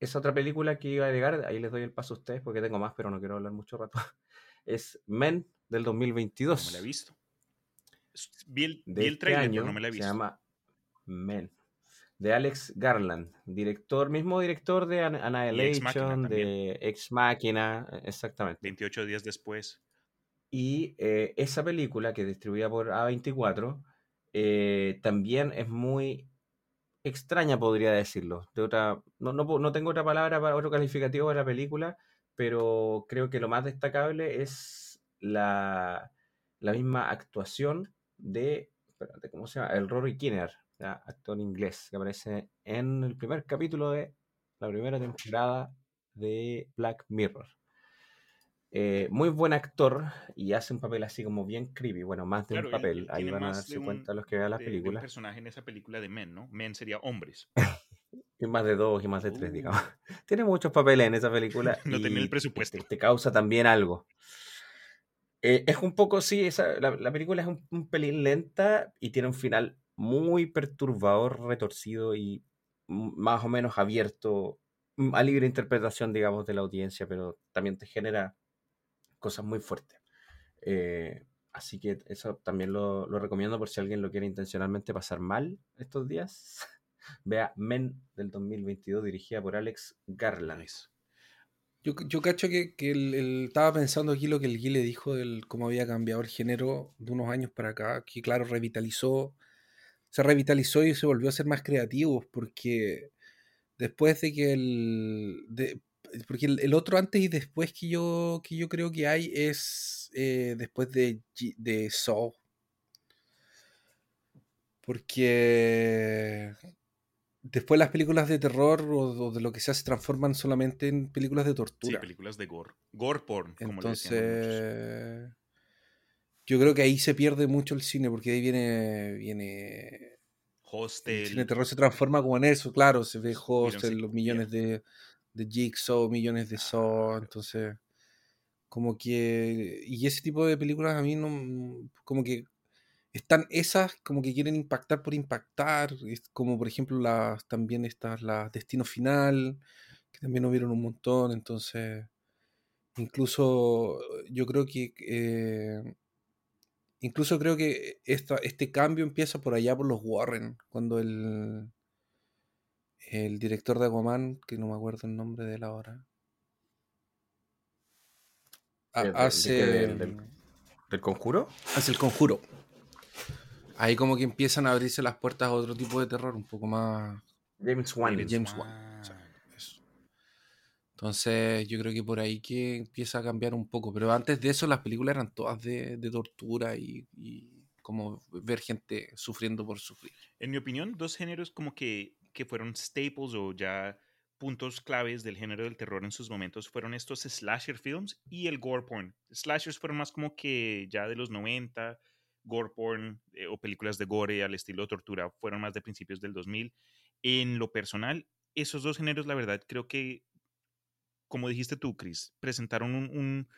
Es otra película que iba a llegar, ahí les doy el paso a ustedes porque tengo más, pero no quiero hablar mucho rato. Es Men del 2022. No me la he visto. Vi el, este trailer, pero no me la he visto. Se llama Men de Alex Garland, director, mismo director de Annihilation, de Ex Machina, e, exactamente. 28 días después. Y eh, esa película que distribuida por A24 eh, también es muy extraña, podría decirlo. De otra, no, no, tengo otra palabra para otro calificativo de la película, pero creo que lo más destacable es la, la misma actuación de, espérate, ¿cómo se llama? El Rory Kinner, actor inglés, que aparece en el primer capítulo de la primera temporada de Black Mirror. Eh, muy buen actor y hace un papel así como bien creepy. Bueno, más de un papel. Ahí van a darse cuenta los que vean las películas. personaje en esa película de Men, ¿no? Men sería hombres. y más de dos y más de tres, digamos. Uh. Tiene muchos papeles en esa película. no tenía el presupuesto. Te, causa también algo. Eh, es un poco, sí, la, película es un pelín lenta y tiene un final muy perturbador, retorcido y más o menos abierto mm, a libre interpretación, digamos, de la audiencia, pero también te genera cosas muy fuertes. Eh, así que eso también lo, recomiendo por si alguien lo quiere intencionalmente pasar mal estos días. Vea Men del 2022, dirigida por Alex Garland. Yo, cacho que, que estaba pensando aquí lo que el Guile dijo, del cómo había cambiado el género de unos años para acá, que claro, revitalizó se revitalizó y se volvió a ser más creativos porque después de que el... porque el, otro antes y después que yo, que yo creo que hay es eh, después de, de Saw. Porque después las películas de terror o, de lo que sea se transforman solamente en películas de tortura. Sí, películas de gore. Gore porn, como Entonces, yo creo que ahí se pierde mucho el cine, porque ahí viene. viene Hostel. El cine terror se transforma como en eso, claro. Se ve Hostel, los millones de, de Jigsaw, millones de Saw, entonces como que y ese tipo de películas a mí no como que están esas como que quieren impactar por impactar, como por ejemplo las también estas las Destino Final, que también hubieron un montón, entonces incluso yo creo que eh, incluso creo que esta, este cambio empieza por allá por los Warren, cuando el el director de Aquaman, que no me acuerdo el nombre de él ahora, hace del conjuro? Hace el conjuro ahí como que empiezan a abrirse las puertas a otro tipo de terror, un poco más... James Wan. James Wan. Entonces yo creo que por ahí que empieza a cambiar un poco. Pero antes de eso las películas eran todas de, tortura y, como ver gente sufriendo por sufrir. En mi opinión, dos géneros como que, que fueron staples o ya puntos claves del género del terror en sus momentos fueron estos slasher films y el gore porn. Slashers fueron más como que ya de los 90, gore porn eh, o películas de gore al estilo tortura fueron más de principios del 2000. En lo personal, esos dos géneros, la verdad, creo que, como dijiste tú, Chris, presentaron un,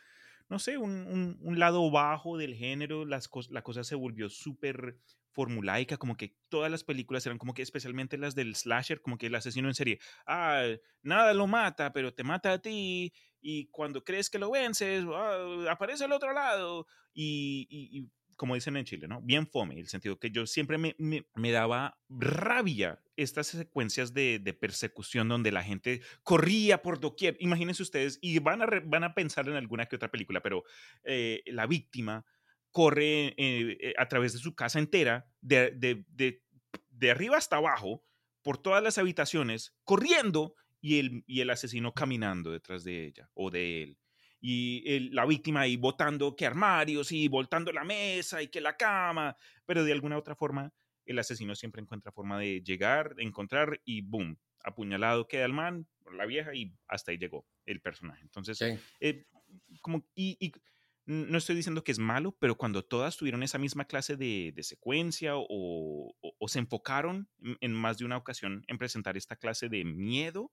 no sé, un, un, lado bajo del género, las la cosa se volvió súper formulaica, como que todas las películas eran como que especialmente las del slasher, como que el asesino en serie, ah, nada lo mata, pero te mata a ti, y cuando crees que lo vences, ah, aparece al otro lado, y, como dicen en Chile, ¿no? Bien fome, el sentido que yo siempre me, me, daba rabia estas secuencias de, de, persecución donde la gente corría por doquier. Imagínense ustedes, y van a, van a pensar en alguna que otra película, pero eh, la víctima corre eh, eh, a través de su casa entera, de, de, de, arriba hasta abajo, por todas las habitaciones, corriendo y el, y el asesino caminando detrás de ella o de él y la víctima ahí botando que armarios y voltando la mesa y que la cama, pero de alguna otra forma el asesino siempre encuentra forma de llegar, encontrar y boom, apuñalado queda el man, la vieja y hasta ahí llegó el personaje. Entonces, eh, como, y, no estoy diciendo que es malo, pero cuando todas tuvieron esa misma clase de, secuencia o, o, se enfocaron en más de una ocasión en presentar esta clase de miedo,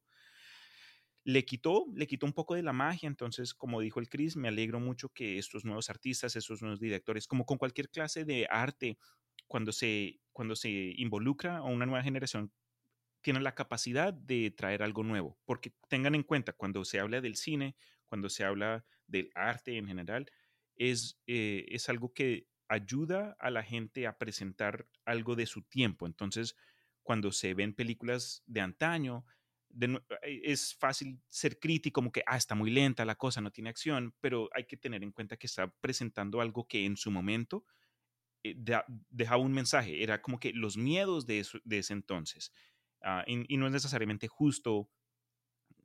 le quitó, le quitó un poco de la magia. Entonces, como dijo el Chris, me alegro mucho que estos nuevos artistas, estos nuevos directores, como con cualquier clase de arte, cuando se, cuando se involucra a una nueva generación, tienen la capacidad de traer algo nuevo. Porque tengan en cuenta, cuando se habla del cine, cuando se habla del arte en general, es, eh, es algo que ayuda a la gente a presentar algo de su tiempo. Entonces, cuando se ven películas de antaño, eh, es fácil ser crítico, como que, ah, está muy lenta la cosa, no tiene acción, pero hay que tener en cuenta que está presentando algo que en su momento eh, dejaba un mensaje, era como que los miedos de, ese entonces. Ah, y, no es necesariamente justo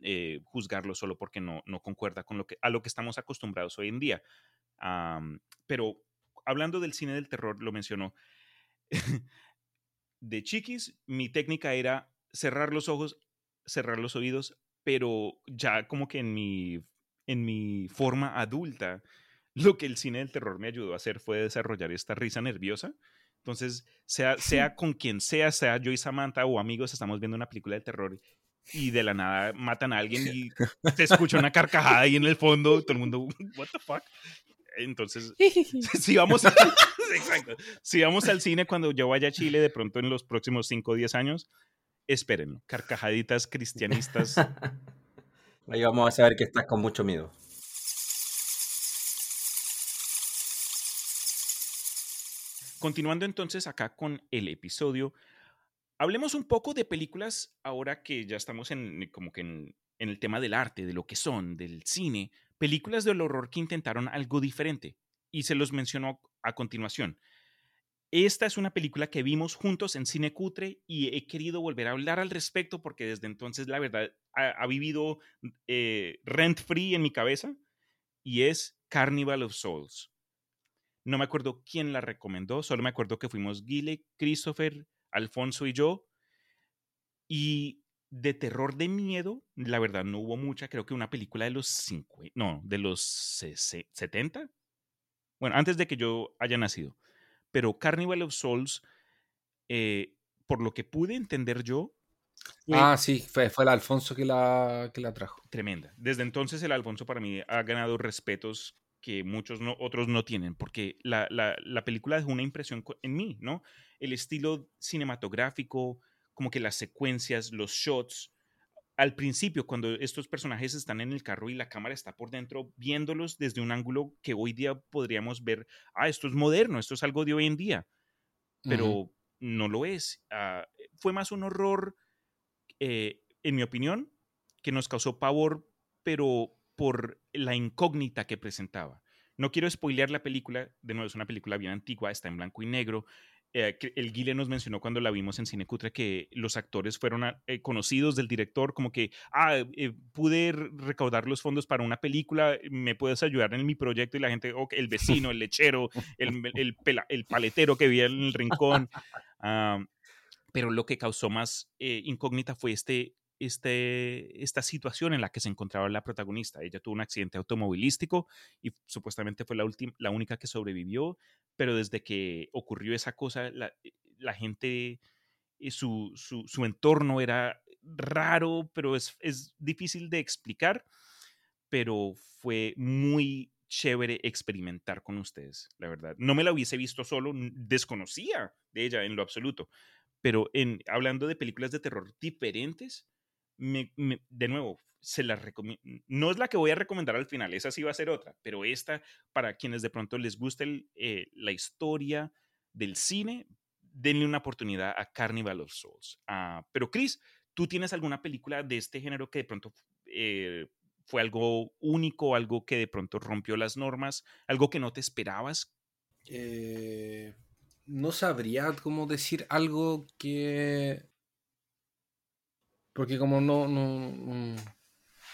eh, juzgarlo solo porque no, no concuerda con lo que, a lo que estamos acostumbrados hoy en día. pero hablando del cine del terror, lo mencionó. de chiquis, mi técnica era cerrar los ojos cerrar los oídos, pero ya como que en mi, en mi forma adulta, lo que el cine del terror me ayudó a hacer fue desarrollar esta risa nerviosa. Entonces, sea, sea con quien sea, sea yo y Samantha o amigos, estamos viendo una película de terror y de la nada matan a alguien y se escucha una carcajada ahí en el fondo, todo el mundo, what the fuck. Entonces, si vamos, si vamos al cine cuando yo vaya a Chile de pronto en los próximos 5 o 10 años, espérenlo. Carcajaditas cristianistas. Ahí vamos a saber que estás con mucho miedo. Continuando entonces acá con el episodio, hablemos un poco de películas ahora que ya estamos en como que en, en el tema del arte, de lo que son, del cine, películas del horror que intentaron algo diferente y se los menciono a continuación. Esta es una película que vimos juntos en Cine Cutre y he querido volver a hablar al respecto porque desde entonces la verdad ha, vivido eh, rent free en mi cabeza y es Carnival of Souls. No me acuerdo quién la recomendó, solo me acuerdo que fuimos Guile, Christopher, Alfonso y yo. Y de terror de miedo, la verdad no hubo mucha, creo que una película de los 50, no, de los 70. Bueno, antes de que yo haya nacido pero Carnival of Souls, eh, por lo que pude entender yo, ah, sí, fue, fue el Alfonso que la, que la trajo. Tremenda. Desde entonces el Alfonso para mí ha ganado respetos que muchos no, otros no tienen, porque la, la, la película dejó una impresión en mí, ¿no? El estilo cinematográfico, como que las secuencias, los shots, al principio, cuando estos personajes están en el carro y la cámara está por dentro, viéndolos desde un ángulo que hoy día podríamos ver, ah, esto es moderno, esto es algo de hoy en día, pero no lo es. Ah, fue más un horror, eh, en mi opinión, que nos causó pavor, pero por la incógnita que presentaba. No quiero spoilear la película, de nuevo es una película bien antigua, está en blanco y negro, eh, el Guile nos mencionó cuando la vimos en Cine Cutre que los actores fueron eh, conocidos del director, como que, ah, eh, pude recaudar los fondos para una película, me puedes ayudar en mi proyecto y la gente, el vecino, el lechero, el, el, paletero que vivía en el rincón. pero lo que causó más incógnita fue este este, esta situación en la que se encontraba la protagonista. Ella tuvo un accidente automovilístico y supuestamente fue la, la única que sobrevivió, pero desde que ocurrió esa cosa, la, eh, la gente, eh, su, su, su, entorno era raro, pero es, es difícil de explicar, pero fue muy chévere experimentar con ustedes, la verdad. No me la hubiese visto solo, desconocía de ella en lo absoluto, pero en, hablando de películas de terror diferentes, de nuevo, se la No es la que voy a recomendar al final, esa sí va a ser otra, pero esta, para quienes de pronto les guste eh, la historia del cine, denle una oportunidad a Carnival of Souls. Ah, pero Chris, ¿tú tienes alguna película de este género que de pronto eh, fue algo único, algo que de pronto rompió las normas, algo que no te esperabas? Eh, no sabría cómo decir algo que porque como no, no,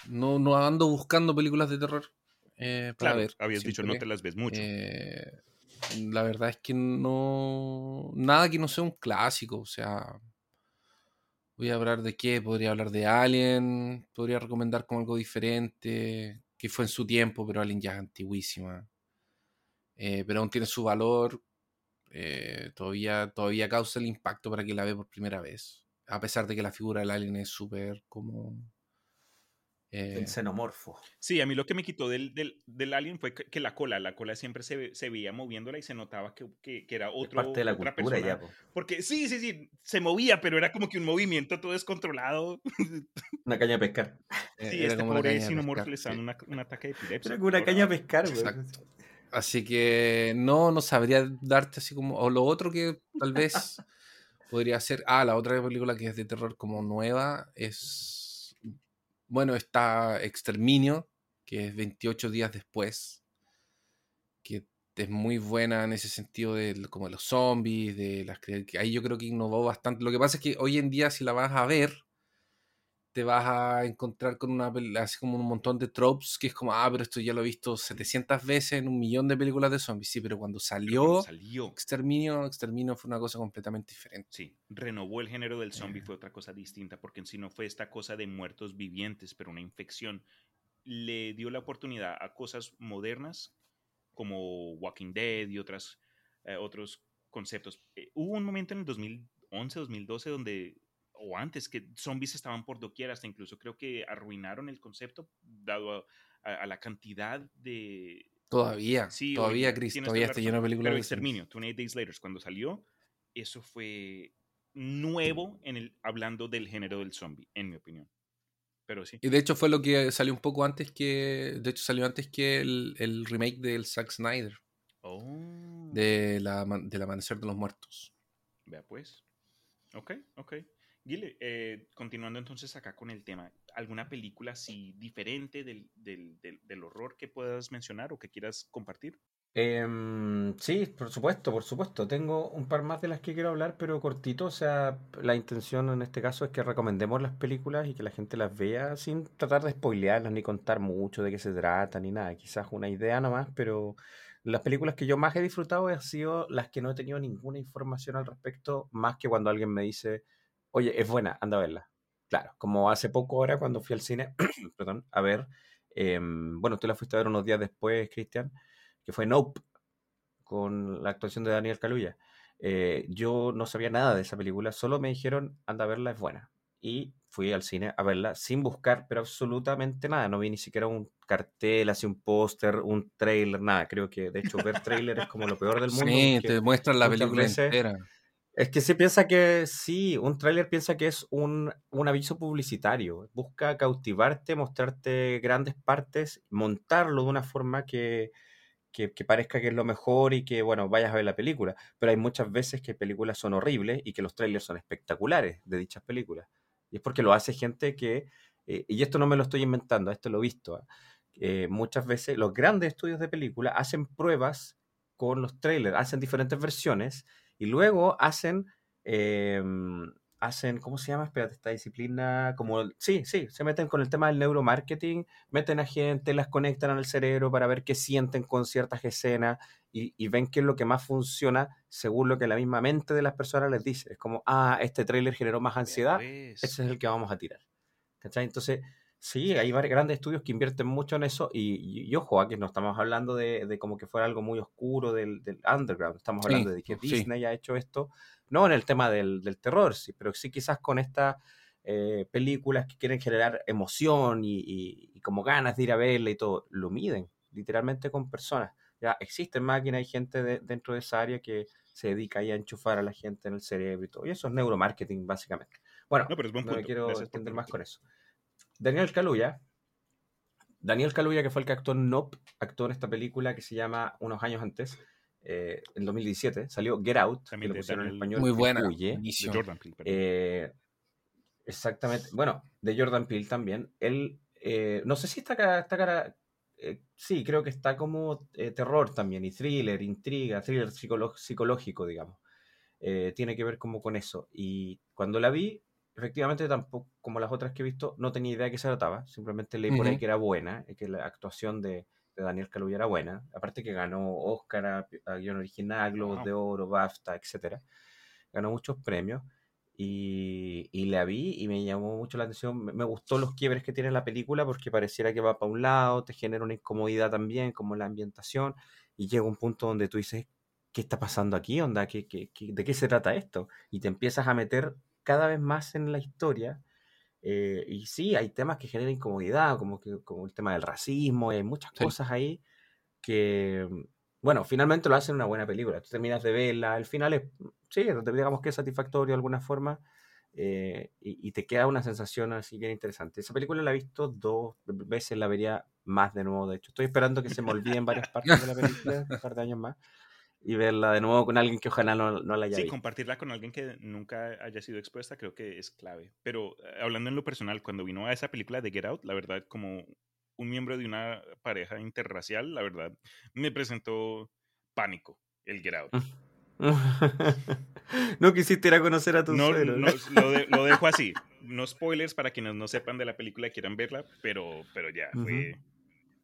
no, no ando buscando películas de terror eh, para ver. Habías dicho no te las ves mucho. Eh, la verdad es que no. Nada que no sea un clásico. O sea. Voy a hablar de qué. Podría hablar de Alien. Podría recomendar como algo diferente. Que fue en su tiempo, pero Alien ya es antiguísima. Eh, pero aún tiene su valor. todavía, todavía causa el impacto para que la ve por primera vez a pesar de que la figura del alien es súper como... el eh, xenomorfo. Sí, a mí lo que me quitó del, del, alien fue que, la cola, la cola siempre se, se veía moviéndola y se notaba que, que, era otro, parte de la otra cultura persona. Ya, Porque sí, sí, sí, se movía, pero era como que un movimiento todo descontrolado. Una caña a pescar. Sí, este pobre xenomorfo le está dando un ataque de epilepsia. Era como una caña a pescar, güey. Exacto. Así que no, no sabría darte así como... O lo otro que tal vez podría ser. Ah, la otra película que es de terror como nueva es. Bueno, está Exterminio, que es 28 días después. Que es muy buena en ese sentido de como los zombies, de las ahí yo creo que innovó bastante. Lo que pasa es que hoy en día si la vas a ver, te vas a encontrar con una así como un montón de tropes que es como, ah, pero esto ya lo he visto 700 veces en un millón de películas de zombies. Sí, pero cuando salió, salió. Exterminio, Exterminio fue una cosa completamente diferente. Sí, renovó el género del zombie, fue otra cosa distinta, porque en sí no fue esta cosa de muertos vivientes, pero una infección. Le dio la oportunidad a cosas modernas como Walking Dead y otras, eh, otros conceptos. Eh, hubo un momento en el 2011, 2012 donde o antes, que zombies estaban por doquier, hasta incluso creo que arruinaron el concepto, dado a, la cantidad de... Todavía, sí, todavía, Chris, todavía está lleno de películas. Pero Exterminio, 28 Days Later, cuando salió, eso fue nuevo en el, hablando del género del zombie, en mi opinión. Pero sí. Y de hecho fue lo que salió un poco antes que, de hecho salió antes que el, el remake del Zack Snyder. Oh. De la, del Amanecer de los Muertos. Vea pues. Ok, ok. Guile, eh, continuando entonces acá con el tema, ¿alguna película así diferente del, del, del, horror que puedas mencionar o que quieras compartir? Em, sí, por supuesto, por supuesto. Tengo un par más de las que quiero hablar, pero cortito. O sea, la intención en este caso es que recomendemos las películas y que la gente las vea sin tratar de spoilearlas ni contar mucho de qué se trata ni nada. Quizás una idea nomás, pero las películas que yo más he disfrutado han sido las que no he tenido ninguna información al respecto, más que cuando alguien me dice Oye, es buena, anda a verla. Claro, como hace poco ahora cuando fui al cine, perdón, a ver, em, bueno, tú la fuiste a ver unos días después, Cristian, que fue Nope, con la actuación de Daniel Kaluuya. Eh, yo no sabía nada de esa película, solo me dijeron, anda a verla, es buena. y fui al cine a verla sin buscar, pero absolutamente nada. No vi ni siquiera un cartel, así un póster, un trailer, nada. Creo que de hecho ver trailer es como lo peor del mundo. Sí, te muestran la película entera. Es que se piensa que sí, un tráiler piensa que es un, un, aviso publicitario. Busca cautivarte, mostrarte grandes partes, montarlo de una forma que, que, parezca que es lo mejor y que, bueno, vayas a ver la película. Pero hay muchas veces que películas son horribles y que los trailers son espectaculares de dichas películas. Y es porque lo hace gente que, eh, y esto no me lo estoy inventando, esto lo he visto, ¿ah? eh, muchas veces los grandes estudios de película hacen pruebas con los trailers, hacen diferentes versiones y luego hacen, em, hacen, ¿cómo se llama? Espérate, esta disciplina, como, sí, sí, se meten con el tema del neuromarketing, meten a gente, las conectan al cerebro para ver qué sienten con ciertas escenas y, ven qué es lo que más funciona según lo que la misma mente de las personas les dice. Es como, ah, este tráiler generó más ansiedad, ese es el que vamos a tirar. ¿Cachai? Entonces, Sí, hay varios grandes estudios que invierten mucho en eso y, ojo, aquí no estamos hablando de, como que fuera algo muy oscuro del, underground, estamos hablando de que Disney ha hecho esto, no en el tema del, terror, sí, pero sí quizás con estas eh, películas que quieren generar emoción y, como ganas de ir a verla y todo, lo miden literalmente con personas. Ya existen máquinas, hay gente dentro de esa área que se dedica ahí a enchufar a la gente en el cerebro y todo, y eso es neuromarketing básicamente. Bueno, no, pero me quiero extender más con eso. Daniel Kaluuya. Daniel Kaluuya, que fue el que actuó en Nope, actuó en esta película que se llama unos años antes, eh, en 2017. Salió Get Out, También que en español. Muy buena. De Jordan Peele. Eh, exactamente. Bueno, de Jordan Peele también. Él, eh, no sé si está cara, está cara sí, creo que está como terror también, y thriller, intriga, thriller psicológico, digamos. tiene que ver como con eso. Y cuando la vi, efectivamente tampoco, como las otras que he visto, no tenía idea de qué se trataba. Simplemente leí por ahí que era buena, que la actuación de, Daniel Kaluuya era buena. Aparte que ganó Oscar a, guion original, Globos de Oro, BAFTA, etc. Ganó muchos premios. Y, y, la vi y me llamó mucho la atención. Me, gustó los quiebres que tiene la película porque pareciera que va para un lado, te genera una incomodidad también, como la ambientación. Y llega un punto donde tú dices, ¿qué está pasando aquí? Onda? ¿Qué, qué, de qué se trata esto? Y te empiezas a meter cada vez más en la historia. Eh, y sí, hay temas que generan incomodidad, como, que, como el tema del racismo, y hay muchas cosas ahí que, bueno, finalmente lo hacen una buena película. Tú terminas de verla, el final es, sí, digamos que es satisfactorio de alguna forma, eh, y, te queda una sensación así bien interesante. Esa película la he visto dos veces, la vería más de nuevo, de hecho. Estoy esperando que se me olviden varias partes de la película, un par de años más y verla de nuevo con alguien que ojalá no, no la haya sí, compartirla con alguien que nunca haya sido expuesta creo que es clave. Pero eh, hablando en lo personal, cuando vino a esa película de Get Out, la verdad, como un miembro de una pareja interracial, la verdad, me presentó pánico el Get Out. no quisiste ir a conocer a tu no, no, lo, dejo así. No spoilers para quienes no sepan de la película y quieran verla, pero, pero ya, fue...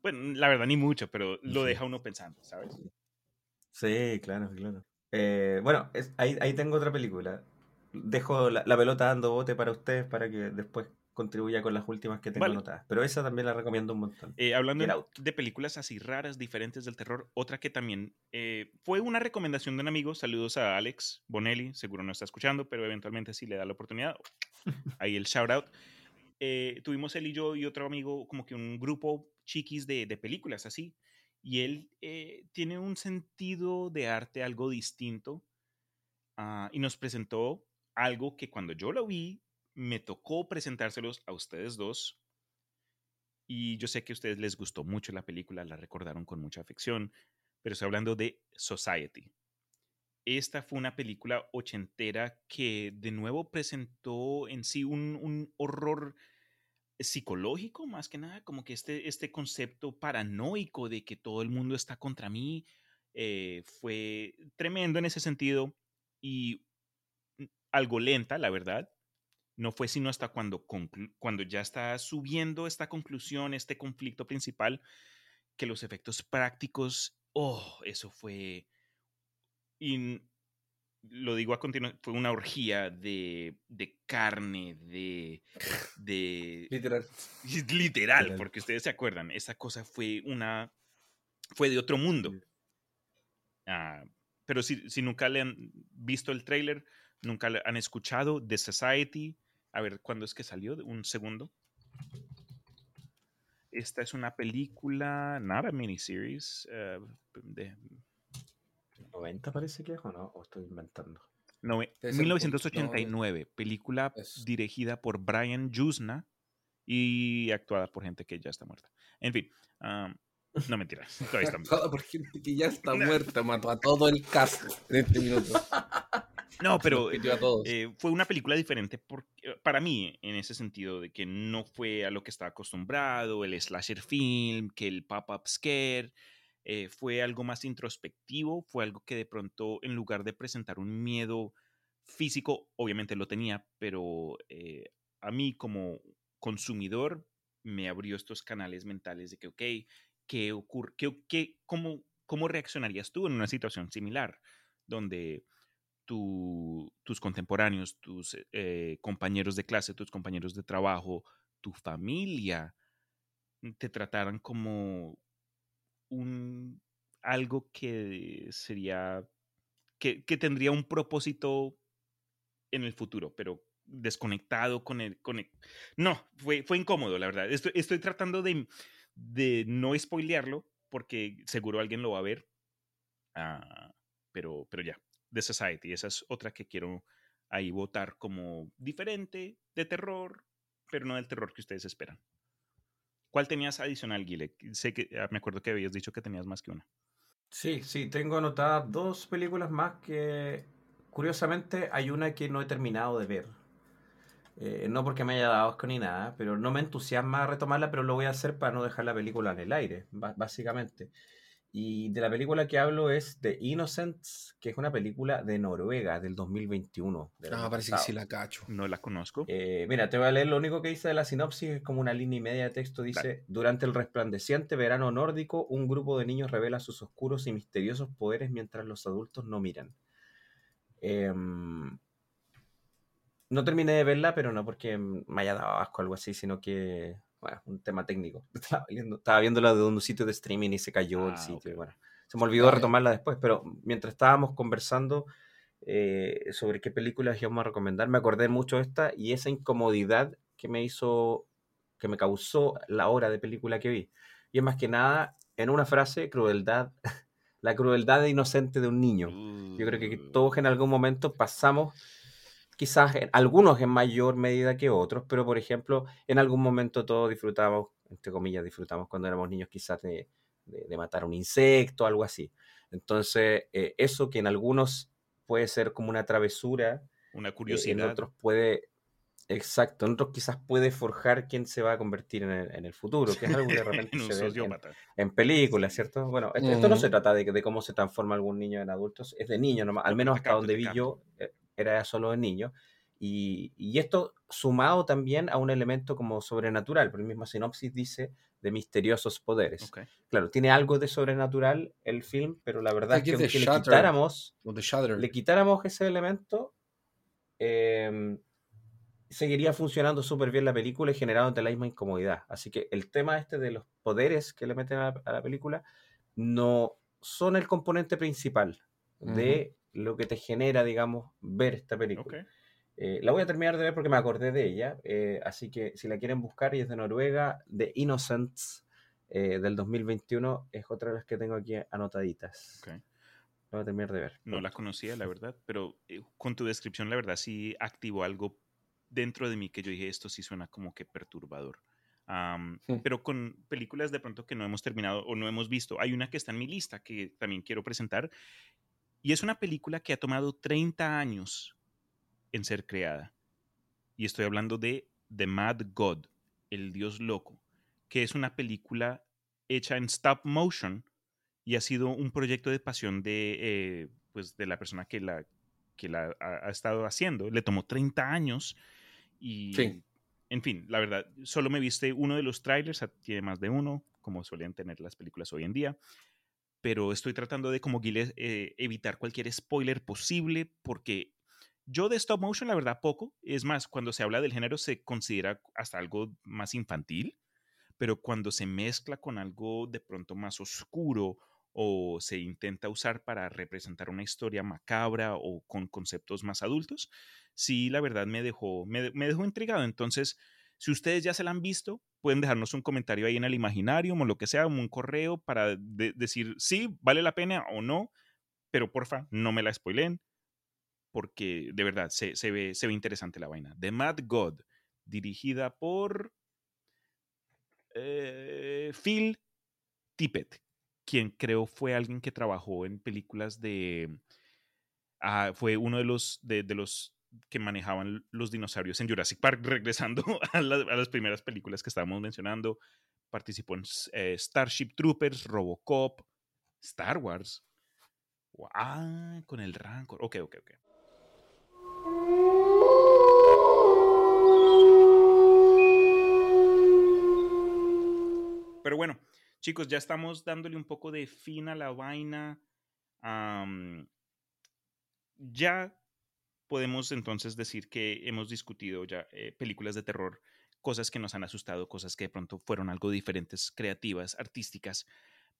Bueno, la verdad ni mucho, pero lo deja uno pensando, ¿sabes? Sí, claro, claro. Eh, bueno, ahí, ahí tengo otra película. Dejo la, pelota dando bote para ustedes para que después contribuya con las últimas que tengo anotadas. Pero esa también la recomiendo un montón. Eh, hablando de películas así raras, diferentes del terror, otra que también eh, fue una recomendación de un amigo. Saludos a Alex Bonelli, seguro no está escuchando, pero eventualmente si le da la oportunidad, ahí el shout out. tuvimos él y yo y otro amigo como que un grupo chiquis de, de películas así y él eh, tiene un sentido de arte algo distinto ah, y nos presentó algo que cuando yo lo vi me tocó presentárselos a ustedes dos y yo sé que a ustedes les gustó mucho la película, la recordaron con mucha afección, pero estoy hablando de Society. Esta fue una película ochentera que de nuevo presentó en sí un, un horror psicológico, más que nada, como que este, este concepto paranoico de que todo el mundo está contra mí, eh, fue tremendo en ese sentido y mm, algo lenta, la verdad. No fue sino hasta cuando, cuando ya está subiendo esta conclusión, este conflicto principal, que los efectos prácticos, oh, eso fue lo digo a continuación, fue una orgía de, de carne, de, de... Literal. Literal, porque ustedes se acuerdan, esa cosa fue una... fue de otro mundo. Ah, pero si, si, nunca le han visto el trailer, nunca le han escuchado The Society, A ver, ¿cuándo es que salió? Un segundo. Esta es una película, not a miniseries, eh, de 90 parece que es o no, o estoy inventando. no, Debe ser por- 1989, película Es- dirigida por Brian Yuzna y actuada por gente que ya está muerta. En fin, am, no mentiras, todavía está Toda por gente que ya está muerta, mató a todo el cast en este minuto. No, pero eh, fue una película diferente por- eh, para mí, en ese sentido, de que no fue a lo que estaba acostumbrado, el slasher film, que el pop-up scare, eh, fue algo más introspectivo, fue algo que de pronto, en lugar de presentar un miedo físico, obviamente lo tenía, pero eh, a mí como consumidor me abrió estos canales mentales de que, ok, ¿qué ocurre? ¿Qué, cómo, ¿Cómo reaccionarías tú en una situación similar? Donde tu- tus contemporáneos, tus eh, compañeros de clase, tus compañeros de trabajo, tu familia, te trataran como un algo que sería que, que tendría un propósito en el futuro, pero desconectado con el, con No, fue, fue incómodo, la verdad. Estoy, estoy tratando de, de no spoilearlo porque seguro alguien lo va a ver. Ah, pero, pero ya, The Society, esa es otra que quiero ahí votar como diferente, de terror, pero no del terror que ustedes esperan. ¿Cuál tenías adicional, Guile? Sé que ah, me acuerdo que habías dicho que tenías más que una. Sí, sí, tengo anotadas dos películas más que curiosamente hay una que no he terminado de ver. Eh, no porque me haya dado asco ni nada, pero no me entusiasma retomarla, pero lo voy a hacer para no dejar la película en el aire, básicamente. Y de la película que hablo es The Innocents, que es una película de Noruega del 2021. del Ah, parece que sí la cacho. No la conozco. Eh, mira, te voy a leer lo único que dice de la sinopsis, es como una línea y media de texto. Dice, durante el resplandeciente verano nórdico, un grupo de niños revela sus oscuros y misteriosos poderes mientras los adultos no miran. Em, no terminé de verla, pero no porque me haya dado asco o algo así, sino que, bueno, un tema técnico. Estaba viendo, estaba viéndola de un sitio de streaming y se cayó el Ah, sitio. y ok. bueno, se me olvidó retomarla después, pero mientras estábamos conversando eh, sobre qué películas íbamos a recomendar, me acordé mucho de esta y esa incomodidad que me hizo, que me causó la hora de película que vi. Y es más que nada, en una frase, crueldad, la crueldad inocente de un niño. Yo creo que Uh, todos en algún momento pasamos, quizás en- algunos en mayor medida que otros, pero por ejemplo, en algún momento todos disfrutamos, entre comillas, disfrutamos cuando éramos niños quizás de, de- de matar un insecto, algo así. Entonces, eh, eso que en algunos puede ser como una travesura, Una eh, en curiosidad. otros puede, exacto, en otros quizás puede forjar quién se va a convertir en el, en el futuro, que es algo que de repente en se ve en- películas, ¿cierto? Bueno, esto, esto no se trata de, de cómo se transforma algún niño en adultos, es de niño nomás, al menos hasta donde vi yo, eh, era solo de niño. Y, y esto sumado también a un elemento como sobrenatural, porque el mismo sinopsis dice de misteriosos poderes. Claro, tiene algo de sobrenatural el film, pero la verdad es que aunque le quitáramos, le quitáramos ese elemento, eh, seguiría funcionando súper bien la película y generándote la misma incomodidad. Así que el tema este de los poderes que le meten a la, a la película no son el componente principal de lo que te genera, digamos, ver esta película. Eh, la voy a terminar de ver porque me acordé de ella, eh, así que si la quieren buscar y es de Noruega, The Innocents eh, del 2021 es otra de las que tengo aquí anotaditas. Ok. La voy a terminar de ver. No la conocía, la verdad, pero con tu descripción, la verdad, sí activó algo dentro de mí que yo dije, esto sí suena como que perturbador. Pero con películas de pronto que no hemos terminado o no hemos visto, hay una que está en mi lista que también quiero presentar y es una película que ha tomado 30 años en ser creada. Y estoy hablando de The Mad God, El Dios Loco, que es una película hecha en stop motion y ha sido un proyecto de pasión de, eh, pues de la persona que la, que la ha, ha estado haciendo. Le tomó 30 años y, Sí. en fin, la verdad, solo me viste uno de los trailers, ah, tiene más de uno, como suelen tener las películas hoy en día, pero estoy tratando de, como Guile, eh, evitar cualquier spoiler posible porque yo de stop motion, la verdad, poco. Es más, cuando se habla del género se considera hasta algo más infantil, pero cuando se mezcla con algo de pronto más oscuro o se intenta usar para representar una historia macabra o con conceptos más adultos, sí, la verdad me dejó, me, me dejó intrigado. Entonces, si ustedes ya se la han visto, pueden dejarnos un comentario ahí en el imaginario o lo que sea, un correo para decir sí, vale la pena o no, pero porfa, no me la spoilen, porque de verdad se, se, ve, se ve interesante la vaina. The Mad God, dirigida por eh, Phil Tippett, quien creo fue alguien que trabajó en películas de... Ah, fue uno de los, de, los que manejaban los dinosaurios en Jurassic Park, regresando a, las primeras películas que estábamos mencionando. Participó en eh, Starship Troopers, Robocop, Star Wars. Ah, con el Rancor. Ok, ok, ok. Pero bueno, chicos, ya estamos dándole un poco de fin a la vaina. ya podemos entonces decir que hemos discutido ya eh, películas de terror, cosas que nos han asustado, cosas que de pronto fueron algo diferentes, creativas, artísticas.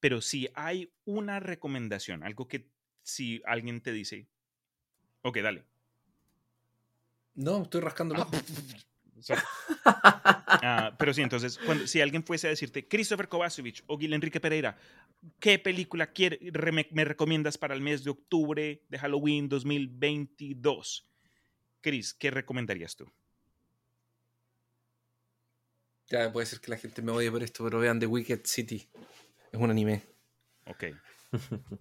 Pero si hay una recomendación, algo que si alguien te dice, ok, dale. No, estoy rascando ah, Ah, pero sí, entonces, cuando, si alguien fuese a decirte, Christopher Kovacevic o Gil Enrique Pereira, ¿qué película quiere, me, recomiendas para el mes de octubre de Halloween 2022? Chris, ¿qué recomendarías tú? Ya puede ser que la gente me odie por esto, pero vean The Wicked City. Es un anime. Ok.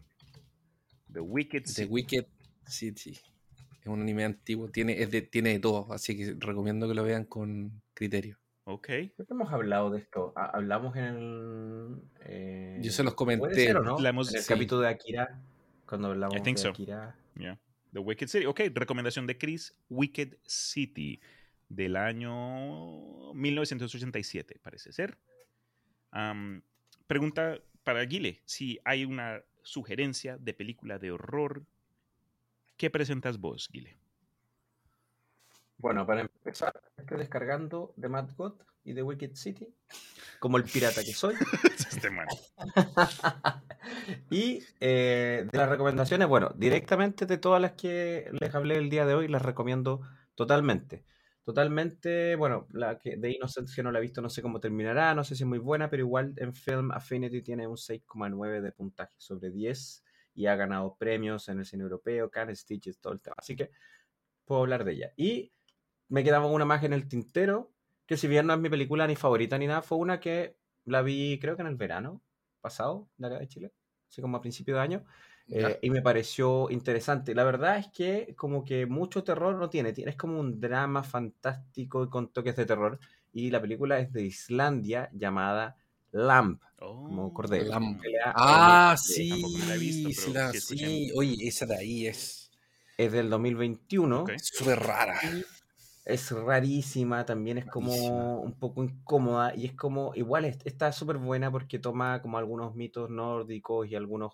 The Wicked City. The Wicked City. Es un anime antiguo, tiene, es de, tiene de todo, así que recomiendo que lo vean con criterio. Ok. Creo que hemos hablado de esto. Hablamos en el. Eh, Yo se los comenté. ¿no? En el capítulo de Akira. Cuando hablamos de Akira. Yeah. The Wicked City. Ok, recomendación de Chris: Wicked City. Del año 1987, parece ser. pregunta para Guile: si hay una sugerencia de película de horror ¿Qué presentas vos, Guile? Bueno, para empezar, estoy descargando The Mad God y The Wicked City, como el pirata que soy. este y eh, de las recomendaciones, bueno, directamente de todas las que les hablé el día de hoy, las recomiendo totalmente. Totalmente, bueno, la que de Innocence que no la he visto, no sé cómo terminará, no sé si es muy buena, pero igual en Film Affinity tiene un 6,9 de puntaje sobre 10 y ha ganado premios en el cine europeo, Cannes, Stitches, todo el tema. Así que puedo hablar de ella. Y me quedaba una más en el tintero, que si bien no es mi película ni favorita ni nada, fue una que la vi creo que en el verano pasado de acá de Chile, así como a principio de año. Eh, y me pareció interesante. La verdad es que como que mucho terror no tiene, es como un drama fantástico con toques de terror. Y la película es de Islandia llamada Lamp, como oh, cordero. Ah, sí, sí, oye, esa de ahí es... Es del 2021. Súper rara. Es rarísima, también es como un poco incómoda y es como, igual está súper buena porque toma como algunos mitos nórdicos y algunos,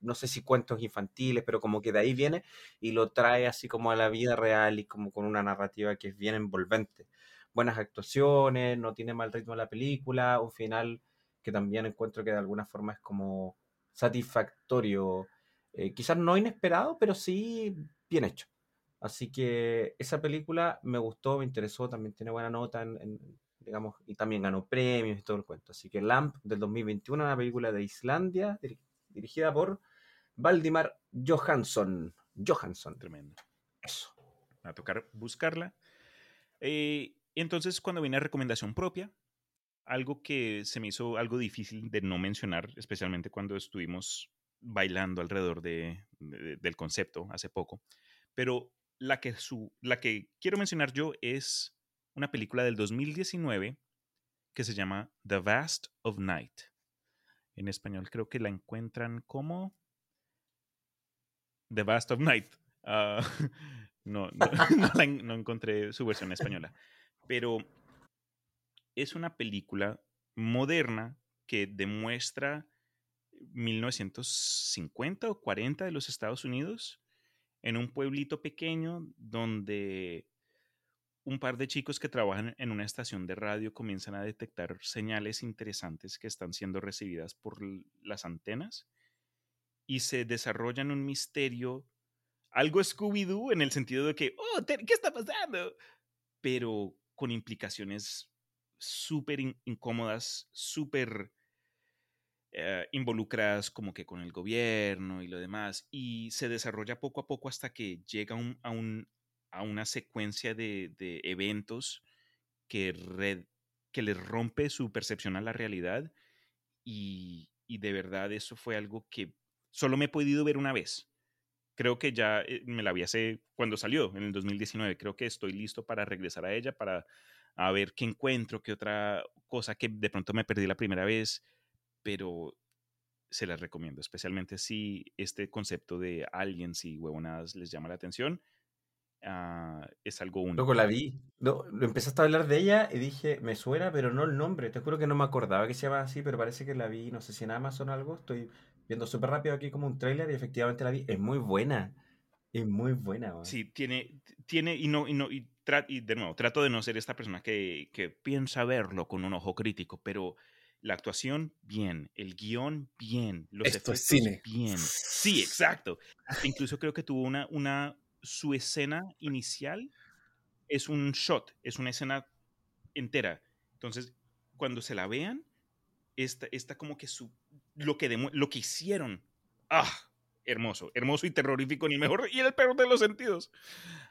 no sé si cuentos infantiles, pero como que de ahí viene y lo trae así como a la vida real y como con una narrativa que es bien envolvente. Buenas actuaciones, no tiene mal ritmo la película, un final que también encuentro que de alguna forma es como satisfactorio, eh, quizás no inesperado, pero sí bien hecho. Así que esa película me gustó, me interesó, también tiene buena nota, en, digamos, y también ganó premios y todo el cuento. Así que Lamp del 2021, una película de Islandia, dirigida por Valdimar Johansson. Johansson. Tremendo. Eso. Va a tocar buscarla. Eh, entonces, cuando viene a recomendación propia, algo que se me hizo algo difícil de no mencionar, especialmente cuando estuvimos bailando alrededor de, del concepto hace poco, pero la que, su, la que quiero mencionar yo es una película del 2019 que se llama The Vast of Night. En español creo que la encuentran como The Vast of Night. Ah, no, no encontré su versión española. Pero es una película moderna que demuestra 1950 o 40 de los Estados Unidos en un pueblito pequeño donde un par de chicos que trabajan en una estación de radio comienzan a detectar señales interesantes que están siendo recibidas por las antenas y se desarrolla en un misterio, algo Scooby-Doo en el sentido de que, oh, ¿qué está pasando? Pero con implicaciones súper incómodas, súper eh, involucradas como que con el gobierno y lo demás, y se desarrolla poco a poco hasta que llega a, un, a una secuencia de, de eventos que, red, que les rompe su percepción a la realidad y, y de verdad eso fue algo que solo me he podido ver una vez. Creo que ya eh, me la vi hace cuando salió, en el 2019. Creo que estoy listo para regresar a ella, para a ver qué encuentro, qué otra cosa que de pronto me perdí la primera vez, pero se las recomiendo, especialmente si este concepto de aliens y huevonadas les llama la atención. Ah, es algo único. Luego la vi. No, empezaste a hablar de ella y dije, me suena, pero no el nombre. Te juro que no me acordaba que se llamaba así, pero parece que la vi, no sé si en Amazon o algo. Estoy viendo súper rápido aquí como un tráiler y efectivamente la vi. Es muy buena. Es muy buena. Sí, tiene, tiene, y no, y no, y, y, de nuevo, trato de no ser esta persona que, que piensa verlo con un ojo crítico, pero la actuación, bien. El guion, bien. Los Esto efectos, cine. bien. Sí, exacto. Incluso creo que tuvo una, una, su escena inicial es un shot, es una escena entera. Entonces, cuando se la vean, está, está como que su, lo, que lo que hicieron, ¡ah! Hermoso, hermoso y terrorífico en el mejor y en el peor de los sentidos.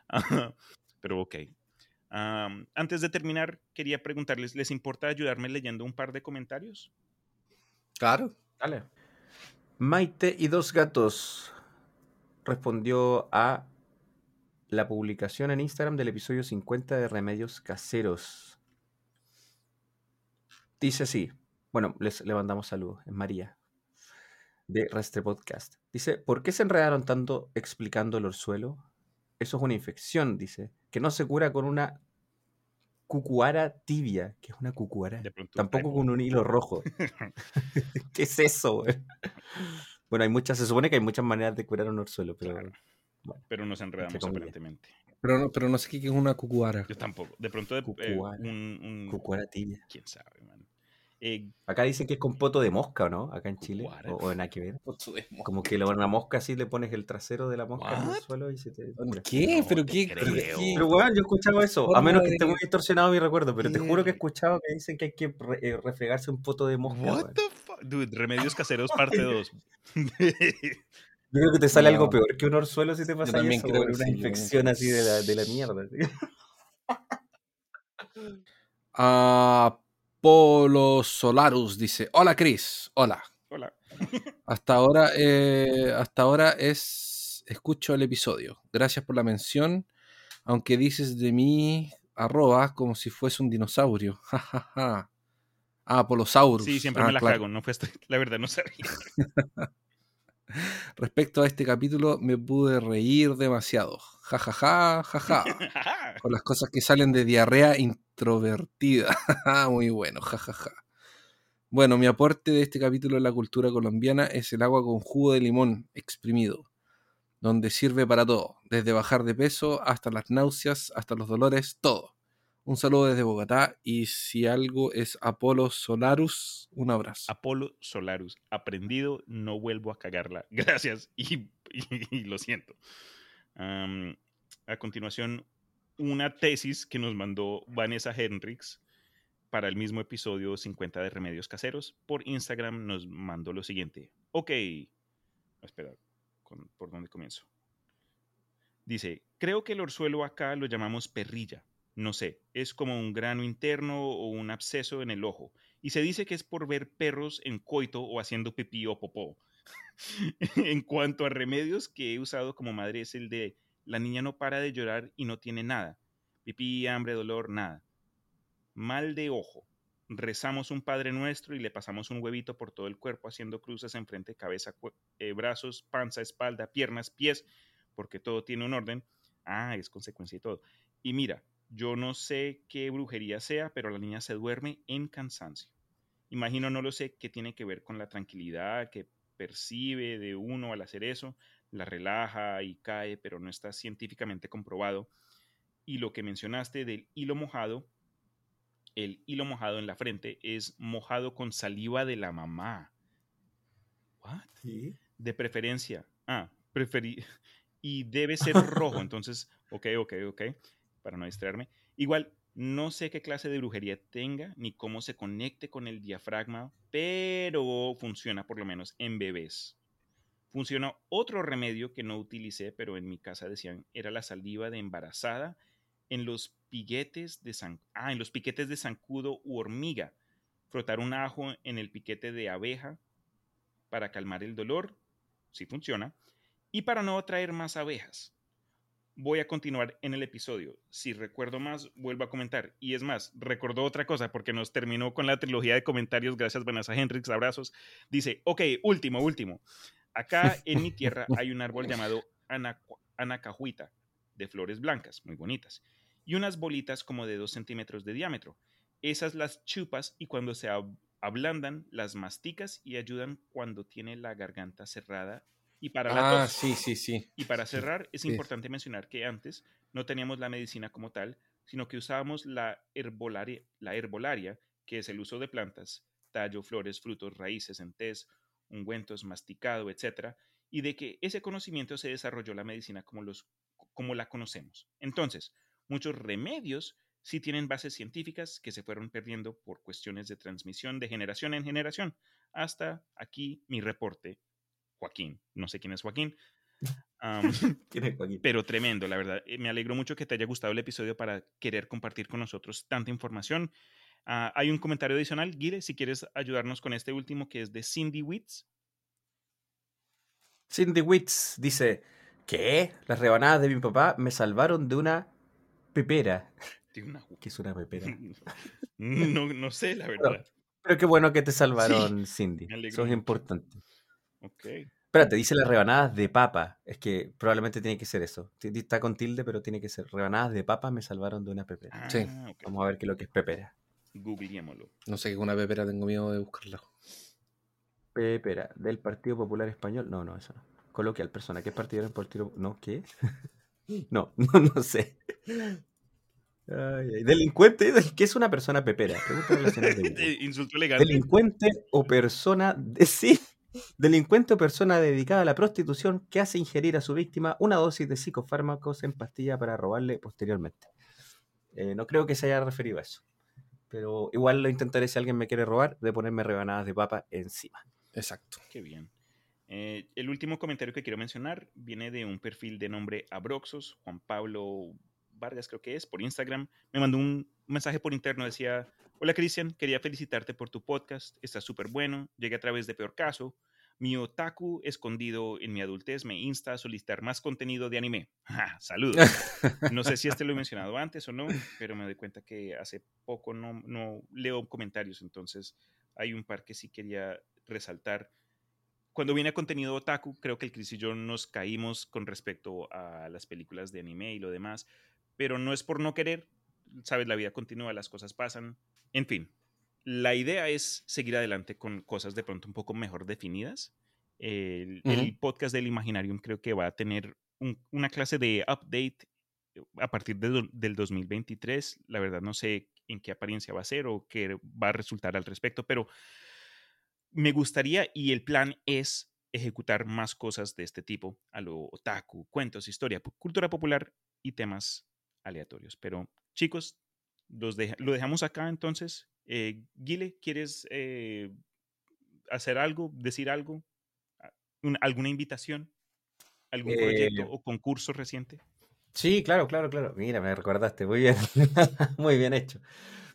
Pero ok. Antes de terminar, quería preguntarles, ¿les importa ayudarme leyendo un par de comentarios? Claro. Dale. Maite y dos gatos respondió a la publicación en Instagram del episodio 50 de Remedios Caseros. Dice así. Bueno, les le mandamos saludos. Es María. De Restre Podcast. Dice, ¿por qué se enredaron tanto explicando el orzuelo? Eso es una infección, dice, que no se cura con una cucuara tibia, que es una cucuara. Tampoco con un hilo rojo. ¿Qué es eso? bueno, hay muchas, se supone que hay muchas maneras de curar un orzuelo, pero pero nos enredamos aparentemente. Pero no, pero no sé qué es una cucuara. Yo tampoco. De pronto, de, eh, un, Cucuara tibia. ¿Quién sabe, man? Eh, Acá dicen que es con poto de mosca, ¿no? Acá en Chile. O, en ver. Como que una mosca así le pones el trasero de la mosca en el suelo y se te. ¿Qué? ¿Pero qué? Pero bueno, yo he escuchado eso. A menos que esté muy distorsionado mi recuerdo, pero te juro que he escuchado que dicen que hay que eh, refregarse un poto de mosca. What the fuck? Dude, Remedios Caseros parte 2. Yo creo que te sale algo peor que un orzuelo si te pasa eso, creo una infección así de la, de la mierda. Apolo Solarus dice, hola Cris, hola. Hola. hasta ahora, eh, hasta ahora es, escucho el episodio. Gracias por la mención, aunque dices de mí arroba como si fuese un dinosaurio. ah, Apolosaurus. Sí, siempre me ah, la cago, no fue la verdad no sabía. Respecto a este capítulo, me pude reír demasiado. Ja, ja, ja, ja, ja. Con las cosas que salen de diarrea introvertida. Muy bueno, ja, ja, ja. Bueno, mi aporte de este capítulo en la cultura colombiana es el agua con jugo de limón exprimido, donde sirve para todo, desde bajar de peso hasta las náuseas, hasta los dolores, todo. Un saludo desde Bogotá y si algo es Apolo Solarus, un abrazo. Apolo Solarus, aprendido, no vuelvo a cagarla. Gracias y, lo siento. a continuación, una tesis que nos mandó Vanessa Hendricks para el mismo episodio 50 de Remedios Caseros. Por Instagram nos mandó lo siguiente. Ok, espera, ¿por dónde comienzo? Dice, creo que el orzuelo acá lo llamamos perrilla no sé, es como un grano interno o un absceso en el ojo. Y se dice que es por ver perros en coito o haciendo pipí o popó. en cuanto a remedios que he usado como madre es el de la niña no para de llorar y no tiene nada. Pipí, hambre, dolor, nada. Mal de ojo. Rezamos un Padre Nuestro y le pasamos un huevito por todo el cuerpo haciendo cruces en frente, cabeza, eh, brazos, panza, espalda, piernas, pies, porque todo tiene un orden. Ah, es consecuencia y todo. Y mira, yo no sé qué brujería sea, pero la niña se duerme en cansancio. Imagino, no lo sé, qué tiene que ver con la tranquilidad que percibe de uno al hacer eso. La relaja y cae, pero no está científicamente comprobado. Y lo que mencionaste del hilo mojado, el hilo mojado en la frente es mojado con saliva de la mamá. ¿What? De preferencia. Ah, preferí. Y debe ser rojo. Entonces, ok, ok, ok. Para no distraerme. Igual, no sé qué clase de brujería tenga ni cómo se conecte con el diafragma, pero funciona por lo menos en bebés. Funciona otro remedio que no utilicé, pero en mi casa decían era la saliva de embarazada en los piquetes de ah, en los piquetes de zancudo u hormiga. Frotar un ajo en el piquete de abeja para calmar el dolor, si funciona, y para no atraer más abejas. Voy a continuar en el episodio. Si recuerdo más, vuelvo a comentar. Y es más, recordó otra cosa porque nos terminó con la trilogía de comentarios. Gracias, Vanessa Hendrix. Abrazos. Dice, ok, último, último. Acá en mi tierra hay un árbol llamado anacajuita, de flores blancas, muy bonitas, y unas bolitas como de dos centímetros de diámetro. Esas las chupas y cuando se ablandan, las masticas y ayudan cuando tiene la garganta cerrada. Y para ah, sí, sí, sí. Y para cerrar, es importante mencionar que antes no teníamos la medicina como tal, sino que usábamos la herbolaria, la herbolaria, que es el uso de plantas, tallo, flores, frutos, raíces en tés, ungüentos, masticado, etc. Y de que ese conocimiento se desarrolló la medicina como, los, como la conocemos. Entonces, muchos remedios sí tienen bases científicas que se fueron perdiendo por cuestiones de transmisión de generación en generación. Hasta aquí mi reporte, Joaquín. No sé quién es Joaquín. Pero tremendo, la verdad. Eh, me alegro mucho que te haya gustado el episodio para querer compartir con nosotros tanta información. Ah, hay un comentario adicional, Guire, si quieres ayudarnos con este último que es de Cindy Witz. Cindy Witz dice, ¿qué? Las rebanadas de mi papá me salvaron de una pepera. ¿Qué es una pepera? no, no sé, la verdad. Pero, qué bueno que te salvaron, Cindy. Eso es importante. Ok. Espérate, dice las rebanadas de papa. Es que probablemente tiene que ser eso. Está con tilde, pero tiene que ser. Rebanadas de papa me salvaron de una pepera. Ah, sí. Vamos a ver qué es lo que es pepera. Googleémoslo. No sé qué una pepera tengo miedo de buscarla. Pepera, del Partido Popular Español. No, no, eso no. Coloquial, persona. ¿Qué es partido del Partido No, ¿qué? no, no, no sé. Delincuente, ¿qué es una persona pepera? Insulto elegante. Delincuente o persona de sí. Delincuente o persona dedicada a la prostitución que hace ingerir a su víctima una dosis de psicofármacos en pastilla para robarle posteriormente. Eh, no creo que se haya referido a eso. Pero igual lo intentaré si alguien me quiere robar, de ponerme rebanadas de papa encima. Exacto. Qué bien. Eh, el último comentario que quiero mencionar viene de un perfil de nombre Abroxos, Juan Pablo Vargas creo que es, por Instagram. Me mandó un mensaje por interno, decía, hola Cristian, quería felicitarte por tu podcast, está súper bueno, llegué a través de Peor Caso. Mi otaku escondido en mi adultez me insta a solicitar más contenido de anime. Saludos. No sé si este lo he mencionado antes o no, pero me doy cuenta que hace poco no, no leo comentarios, entonces hay un par que sí quería resaltar cuando viene a contenido otaku, creo que el Chris y yo nos caímos con respecto a las películas de anime y lo demás, pero no es por no querer, sabes, la vida continúa, las cosas pasan, en fin. La idea es seguir adelante con cosas de pronto un poco mejor definidas. El, podcast del Imaginarium creo que va a tener una clase de update eh, a partir del 2023. La verdad no sé en qué apariencia va a ser o qué va a resultar al respecto, pero me gustaría y el plan es ejecutar más cosas de este tipo, a lo otaku, cuentos, historia, cultura popular y temas aleatorios. Pero chicos, los lo dejamos acá entonces. Eh, Guile, ¿quieres eh, hacer algo, decir algo? ¿Alguna invitación? ¿Algún proyecto eh, o concurso reciente? Sí, claro, claro, claro. Mira, me recordaste, muy bien, muy bien hecho.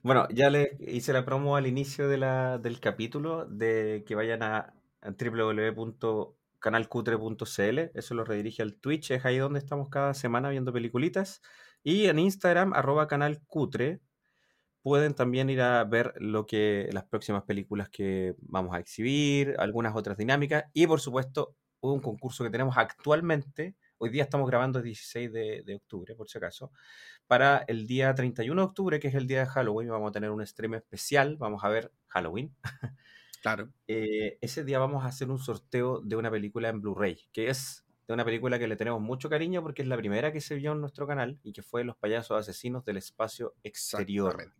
Bueno, ya le hice la promo al inicio de la, del capítulo de que vayan a, a www.canalcutre.cl, eso lo redirige al Twitch, es ahí donde estamos cada semana viendo peliculitas. Y en Instagram, arroba canal cutre, pueden también ir a ver lo que las próximas películas que vamos a exhibir, algunas otras dinámicas y por supuesto un concurso que tenemos actualmente. Hoy día estamos grabando el 16 de, octubre, por si acaso. Para el día 31 de octubre, que es el día de Halloween, vamos a tener un stream especial. Vamos a ver Halloween. Claro. Eh, ese día vamos a hacer un sorteo de una película en Blu-ray, que es de una película que le tenemos mucho cariño porque es la primera que se vio en nuestro canal y que fue Los payasos asesinos del espacio exterior.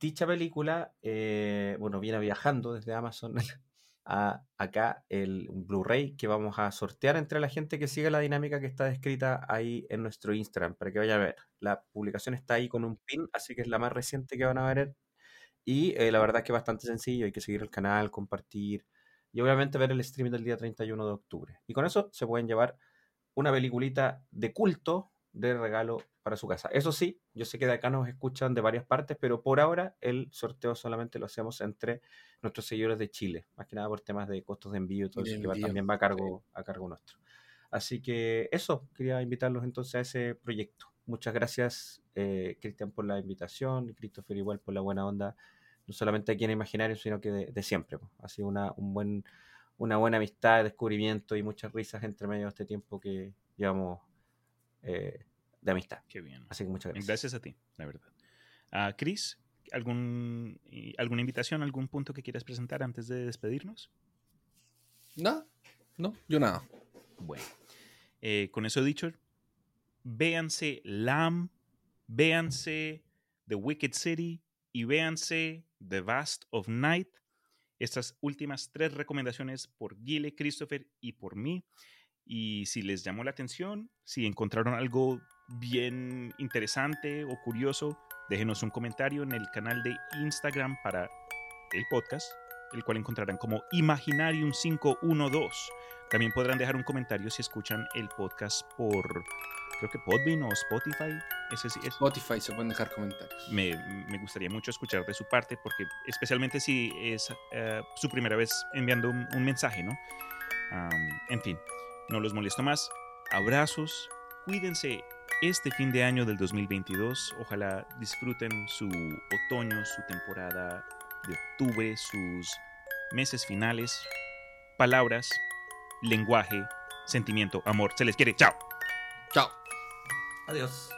Dicha película, eh, bueno, viene viajando desde Amazon a acá el Blu-ray que vamos a sortear entre la gente que sigue la dinámica que está descrita ahí en nuestro Instagram para que vaya a ver. La publicación está ahí con un pin, así que es la más reciente que van a ver. Y eh, la verdad es que es bastante sencillo, hay que seguir el canal, compartir y obviamente ver el streaming del día 31 de octubre. Y con eso se pueden llevar una peliculita de culto de regalo para su casa. Eso sí, yo sé que de acá nos escuchan de varias partes, pero por ahora el sorteo solamente lo hacemos entre nuestros seguidores de Chile, más que nada por temas de costos de envío y todo eso, que también va a cargo, a cargo nuestro. Así que eso, quería invitarlos entonces a ese proyecto. Muchas gracias, eh, Cristian, por la invitación, Christopher igual por la buena onda, no solamente aquí en Imaginario, sino que de, siempre. Ha sido una, un buen, una buena amistad, descubrimiento y muchas risas entre medio de este tiempo que llevamos eh, de amistad. Qué bien. Así que muchas gracias. Gracias a ti, la verdad. Uh, Chris, ¿algún, ¿alguna invitación, algún punto que quieras presentar antes de despedirnos? No, no, yo nada. Bueno, eh, con eso dicho, véanse Lamb, véanse The Wicked City y véanse The Vast of Night. Estas últimas tres recomendaciones por Gile, Christopher y por mí. Y si les llamó la atención, si encontraron algo bien interesante o curioso, déjenos un comentario en el canal de Instagram para el podcast, el cual encontrarán como Imaginarium512. También podrán dejar un comentario si escuchan el podcast por, creo que Podbean o Spotify. Ese Spotify se pueden dejar comentarios. Me, me, gustaría mucho escuchar de su parte, porque especialmente si es uh, su primera vez enviando un, un mensaje, ¿no? Um, en fin, no los molesto más. Abrazos, cuídense este fin de año del 2022. Ojalá disfruten su otoño, su temporada de octubre, sus meses finales. Palabras, lenguaje, sentimiento, amor. Se les quiere. Chao. Chao. Adiós.